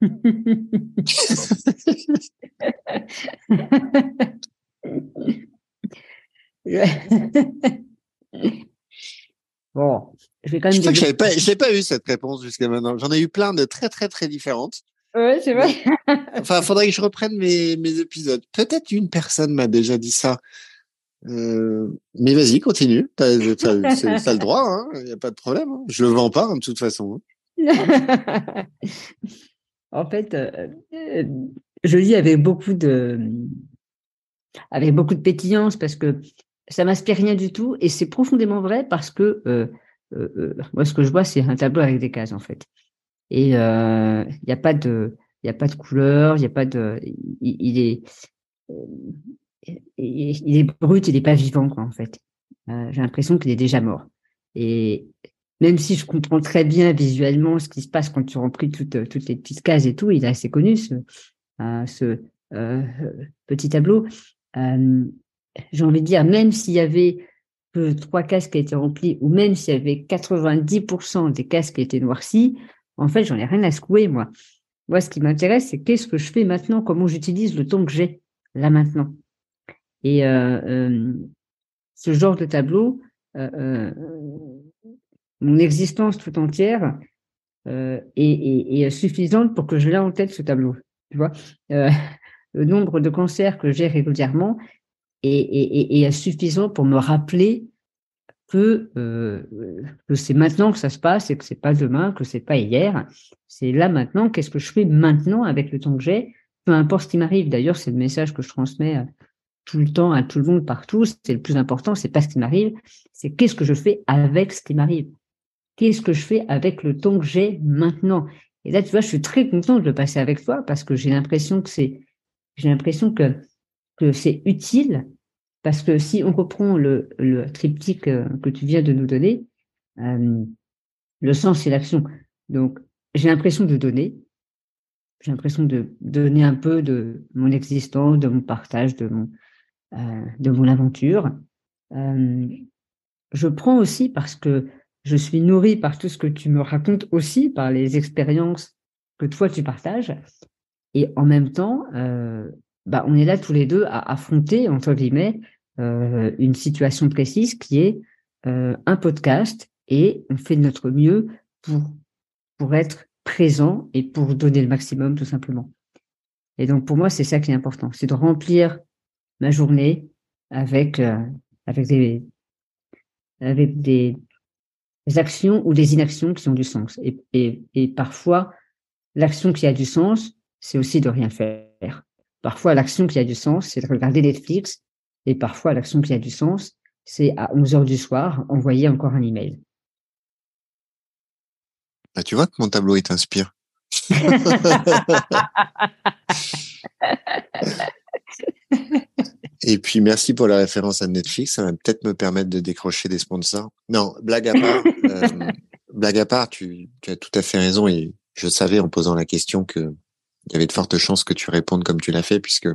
[laughs] [laughs] bon, je vais quand même. Je n'ai pas, pas eu cette réponse jusqu'à maintenant. J'en ai eu plein de très, très, très différentes. Ouais, c'est vrai. enfin, il faudrait que je reprenne mes, mes épisodes. Peut-être une personne m'a déjà dit ça. Euh, mais vas-y, continue. Tu as, le droit, il hein. n'y a pas de problème. Hein. Je le vends pas, hein, de toute façon. Hein. en fait, euh, euh, je lis avec beaucoup de, avec beaucoup de pétillance parce que ça m'inspire rien du tout et c'est profondément vrai parce que moi, ce que je vois, c'est un tableau avec des cases en fait. Et il n'y a pas de, il a pas de couleur, il y a pas de, il est il est brut, il n'est pas vivant, quoi, en fait. Euh, j'ai l'impression qu'il est déjà mort. Et même si je comprends très bien visuellement ce qui se passe quand tu remplis toutes, toutes les petites cases et tout, il est assez connu, ce, euh, ce euh, petit tableau. J'ai envie de dire, même s'il y avait que trois cases qui étaient remplies, ou même s'il y avait 90% des cases qui étaient noircies, en fait, j'en ai rien à secouer, moi. Moi, ce qui m'intéresse, c'est qu'est-ce que je fais maintenant, comment j'utilise le temps que j'ai là maintenant. Et euh, euh, ce genre de tableau, euh, mon existence tout entière est, suffisante pour que je l'ai en tête ce tableau. Tu vois, le nombre de cancers que j'ai régulièrement est, est, suffisant pour me rappeler que, que c'est maintenant que ça se passe et que c'est pas demain, que c'est pas hier. C'est là maintenant. Qu'est-ce que je fais maintenant avec le temps que j'ai? Peu importe ce qui m'arrive. D'ailleurs, c'est le message que je transmets tout le temps à tout le monde partout. C'est le plus important, c'est pas ce qui m'arrive, c'est qu'est-ce que je fais avec ce qui m'arrive? Qu'est-ce que je fais avec le temps que j'ai maintenant? Et là, tu vois, je suis très content de le passer avec toi parce que j'ai l'impression que c'est, j'ai l'impression que que c'est utile parce que si on reprend le, le triptyque euh, que tu viens de nous donner, euh, le sens et l'action. Donc, j'ai l'impression de donner, j'ai l'impression de donner un peu de mon existence, de mon partage, de mon, euh, de mon aventure. Je prends aussi parce que je suis nourrie par tout ce que tu me racontes aussi, par les expériences que toi tu partages. Et en même temps, bah, on est là tous les deux à affronter, entre guillemets, euh, une situation précise qui est euh, un podcast et on fait de notre mieux pour, pour être présent et pour donner le maximum, tout simplement. Et donc, pour moi, c'est ça qui est important, c'est de remplir ma journée avec, euh, avec, des, avec des actions ou des inactions qui ont du sens. Et, et, et parfois, l'action qui a du sens, c'est aussi de rien faire. Parfois, l'action qui a du sens, c'est de regarder Netflix. Et parfois, l'action qui a du sens, c'est à 11 heures du soir, envoyer encore un email. Bah, tu vois que mon tableau, il t'inspire. [laughs] Et puis merci pour la référence à Netflix, ça va peut-être me permettre de décrocher des sponsors. Non, blague à part, [laughs] euh, blague à part, tu, tu, as tout à fait raison et je savais en posant la question que il y avait de fortes chances que tu répondes comme tu l'as fait puisque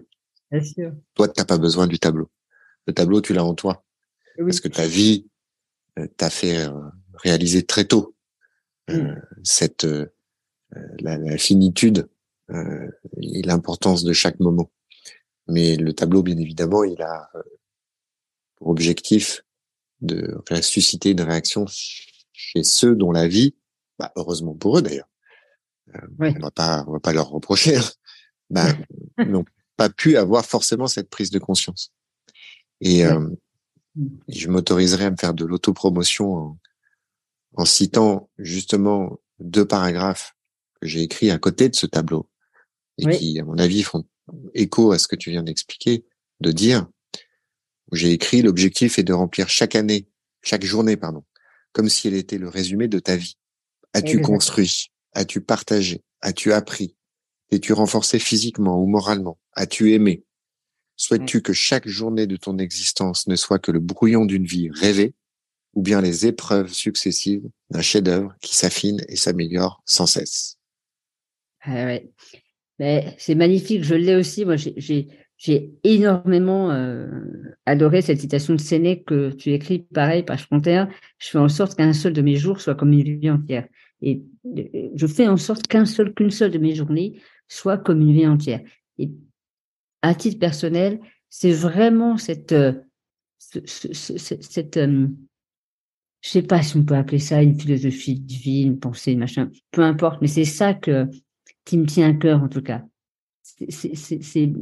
sûr. toi t'as pas besoin du tableau. Le tableau tu l'as en toi parce que ta vie euh, t'a fait euh, réaliser très tôt mm. cette la, la, finitude et l'importance de chaque moment. Mais le tableau, bien évidemment, il a euh, pour objectif de susciter une réaction chez ceux dont la vie, bah, heureusement pour eux d'ailleurs, euh, on va pas, on va pas leur reprocher, hein, bah, n'ont pas pu avoir forcément cette prise de conscience. Et euh, je m'autoriserai à me faire de l'autopromotion en, en citant justement deux paragraphes que j'ai écrits à côté de ce tableau et qui, à mon avis, font écho à ce que tu viens d'expliquer, de dire, j'ai écrit l'objectif est de remplir chaque année, chaque journée, pardon, comme si elle était le résumé de ta vie. As-tu construit? As-tu partagé? As-tu appris? Es-tu renforcé physiquement ou moralement? As-tu aimé? Souhaites-tu que chaque journée de ton existence ne soit que le brouillon d'une vie rêvée ou bien les épreuves successives d'un chef-d'œuvre qui s'affine et s'améliore sans cesse? Ah ouais c'est magnifique, je l'ai aussi. Moi, j'ai énormément euh, adoré cette citation de Sénèque que tu écris, pareil, page frontière. Je fais en sorte qu'un seul de mes jours soit comme une vie entière. Et je fais en sorte qu'un seul, qu'une seule de mes journées soit comme une vie entière. Et à titre personnel, c'est vraiment cette, cette, je sais pas si on peut appeler ça une philosophie divine, une pensée, machin, peu importe, mais c'est ça que, qui me tient à cœur en tout cas. C'est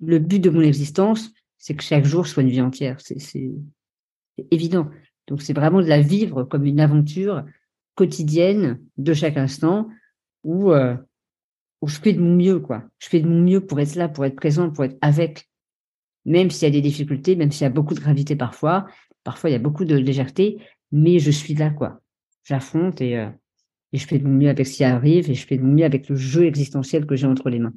le but de mon existence, c'est que chaque jour soit une vie entière. C'est évident. Donc c'est vraiment de la vivre comme une aventure quotidienne de chaque instant où, euh, où je fais de mon mieux, quoi. Je fais de mon mieux pour être là, pour être présent, pour être avec. Même s'il y a des difficultés, même s'il y a beaucoup de gravité parfois, parfois il y a beaucoup de légèreté, mais je suis là, quoi. J'affronte et, euh, je fais de mon mieux avec ce qui arrive et je fais de mon mieux avec le jeu existentiel que j'ai entre les mains.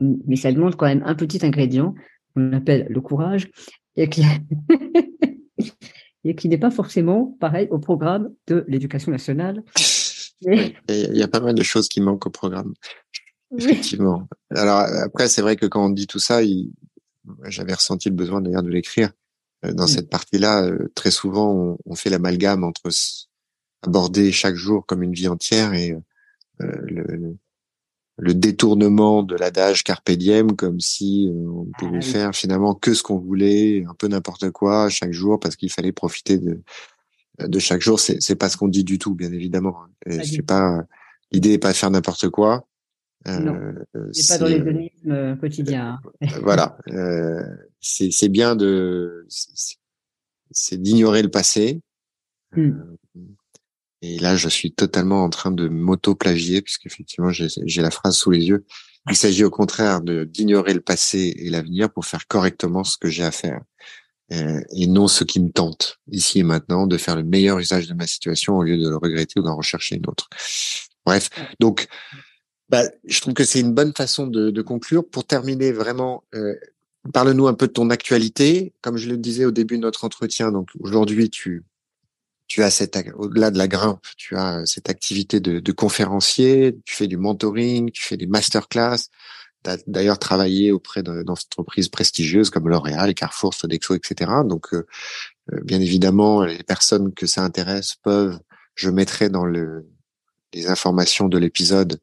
Mais ça demande quand même un petit ingrédient qu'on appelle le courage et qui, [laughs] et qui n'est pas forcément pareil au programme de l'éducation nationale. [laughs] Il y a pas mal de choses qui manquent au programme. Effectivement. Alors après, c'est vrai que quand on dit tout ça, j'avais ressenti le besoin d'ailleurs de l'écrire. Euh, dans cette partie-là, euh, très souvent, on, fait l'amalgame entre aborder chaque jour comme une vie entière et euh, le, le, détournement de l'adage carpe diem, comme si on ah pouvait faire finalement que ce qu'on voulait, un peu n'importe quoi chaque jour parce qu'il fallait profiter de de chaque jour. C'est c'est pas ce qu'on dit du tout, bien évidemment. C'est pas l'idée n'est pas de faire n'importe quoi. Euh, c'est pas dans euh, quotidiens. Hein. voilà, euh, c'est bien de, c'est d'ignorer le passé. Hmm. Et là, je suis totalement en train de m'auto-plagier puisqu'effectivement, j'ai la phrase sous les yeux. Il s'agit au contraire de d'ignorer le passé et l'avenir pour faire correctement ce que j'ai à faire. Euh, et non ce qui me tente ici et maintenant de faire le meilleur usage de ma situation au lieu de le regretter ou d'en rechercher une autre. Bref, donc bah, je trouve que c'est une bonne façon de, de, conclure. Pour terminer, vraiment, euh, parle-nous un peu de ton actualité. Comme je le disais au début de notre entretien, donc aujourd'hui, tu, tu as cette, au-delà de la grimpe, tu as cette activité de, de conférencier, tu fais du mentoring, tu fais des masterclass. Tu as d'ailleurs travaillé auprès d'entreprises prestigieuses comme L'Oréal, Carrefour, Sodexo, etc. Donc, euh, euh, bien évidemment, les personnes que ça intéresse peuvent, je mettrai dans le, les informations de l'épisode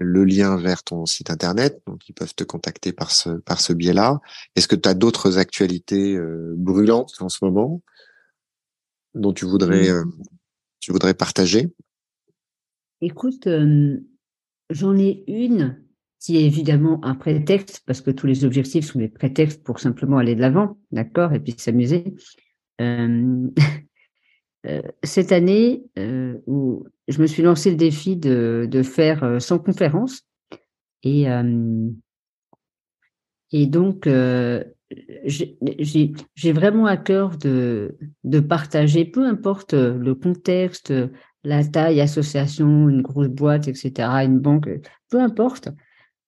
le lien vers ton site internet, donc ils peuvent te contacter par ce par ce biais-là. Est-ce que tu as d'autres actualités euh, brûlantes en ce moment? Dont tu voudrais euh, tu voudrais partager? Écoute, euh, j'en ai une qui est évidemment un prétexte parce que tous les objectifs sont des prétextes pour simplement aller de l'avant, d'accord, et puis s'amuser. [laughs] Euh, cette année euh, où je me suis lancé le défi de, de faire 100 euh, conférences et et donc j'ai vraiment à cœur de, partager, peu importe le contexte, la taille, association, une grosse boîte, etc., une banque, peu importe.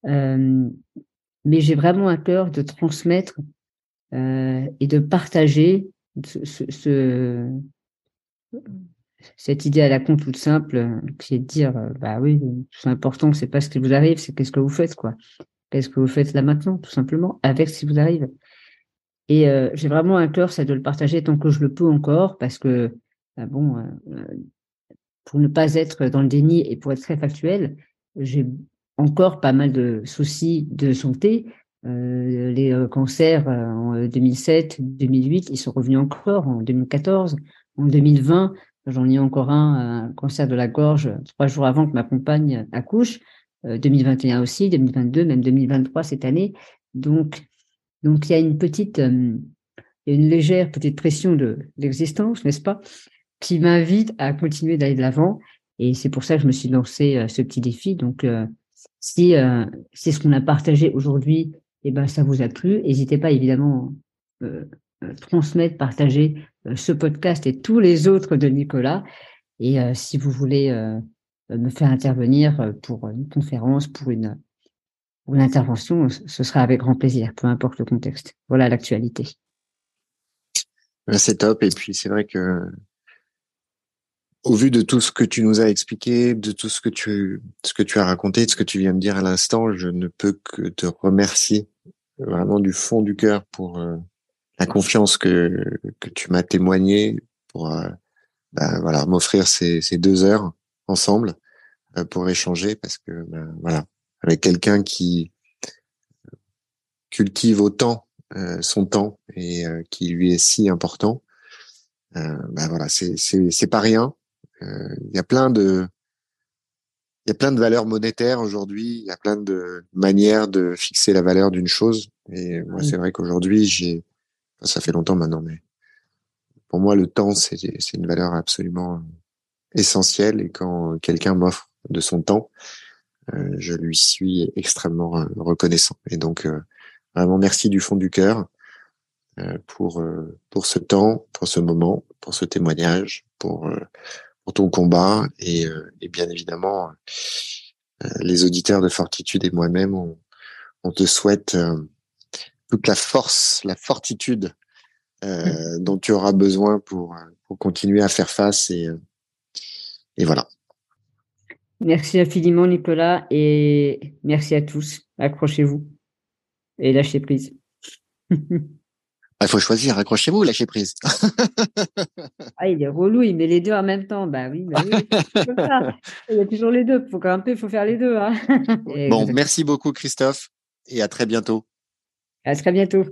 Euh, mais j'ai vraiment à cœur de transmettre euh, et de partager ce, ce, cette idée à la con toute simple, euh, qui est de dire, euh, bah oui, c'est important, c'est pas ce qui vous arrive, c'est qu'est-ce que vous faites, quoi. Qu'est-ce que vous faites là maintenant, tout simplement, avec ce qui vous arrive. Et euh, j'ai vraiment un cœur, c'est de le partager tant que je le peux encore, parce que, bah bon, pour ne pas être dans le déni et pour être très factuel, j'ai encore pas mal de soucis de santé. les cancers en 2007, 2008, ils sont revenus encore en 2014. En 2020, j'en ai encore un, un cancer de la gorge, trois jours avant que ma compagne accouche. 2021 euh, aussi, 2022, même 2023 cette année. Donc, donc il y a une petite, euh, une légère petite pression de l'existence, n'est-ce pas, qui m'invite à continuer d'aller de l'avant. Et c'est pour ça que je me suis lancé euh, ce petit défi. Donc, si c'est ce qu'on a partagé aujourd'hui, eh ben ça vous a plu, n'hésitez pas évidemment transmettre, partager euh, ce podcast et tous les autres de Nicolas. Et euh, si vous voulez euh, me faire intervenir pour une conférence, pour une, une intervention, ce sera avec grand plaisir, peu importe le contexte. Voilà l'actualité. C'est top. Et puis c'est vrai que au vu de tout ce que tu nous as expliqué, de tout ce que tu ce que tu as raconté, de ce que tu viens de dire à l'instant, je ne peux que te remercier vraiment du fond du cœur pour la confiance que que tu m'as témoigné pour euh, bah, voilà m'offrir ces, deux heures ensemble euh, pour échanger parce que bah, voilà avec quelqu'un qui cultive autant son temps et qui lui est si important, ben voilà, c'est c'est c'est pas rien. Il y a plein de il y a plein de valeurs monétaires aujourd'hui, il y a plein de manières de fixer la valeur d'une chose. Et moi, c'est vrai qu'aujourd'hui, j'ai, ça fait longtemps maintenant, mais pour moi, le temps, c'est, c'est une valeur absolument essentielle. Et quand quelqu'un m'offre de son temps, euh, je lui suis extrêmement euh, reconnaissant. Et donc, euh, vraiment, merci du fond du cœur pour pour ce temps, pour ce moment, pour ce témoignage, pour pour ton combat et, euh, et bien évidemment euh, les auditeurs de Fortitude et moi-même on, on, te souhaite euh, toute la force, la fortitude euh, dont tu auras besoin pour, pour continuer à faire face et, et voilà. Merci infiniment Nicolas et merci à tous. Accrochez-vous et lâchez prise. Il faut choisir, accrochez-vous, lâchez prise. [laughs] ah, il est relou, il met les deux en même temps. Bah oui, bah oui. il y a toujours les deux. Il faut il faut faire les deux. Hein. bon, merci beaucoup Christophe et à très bientôt. À très bientôt.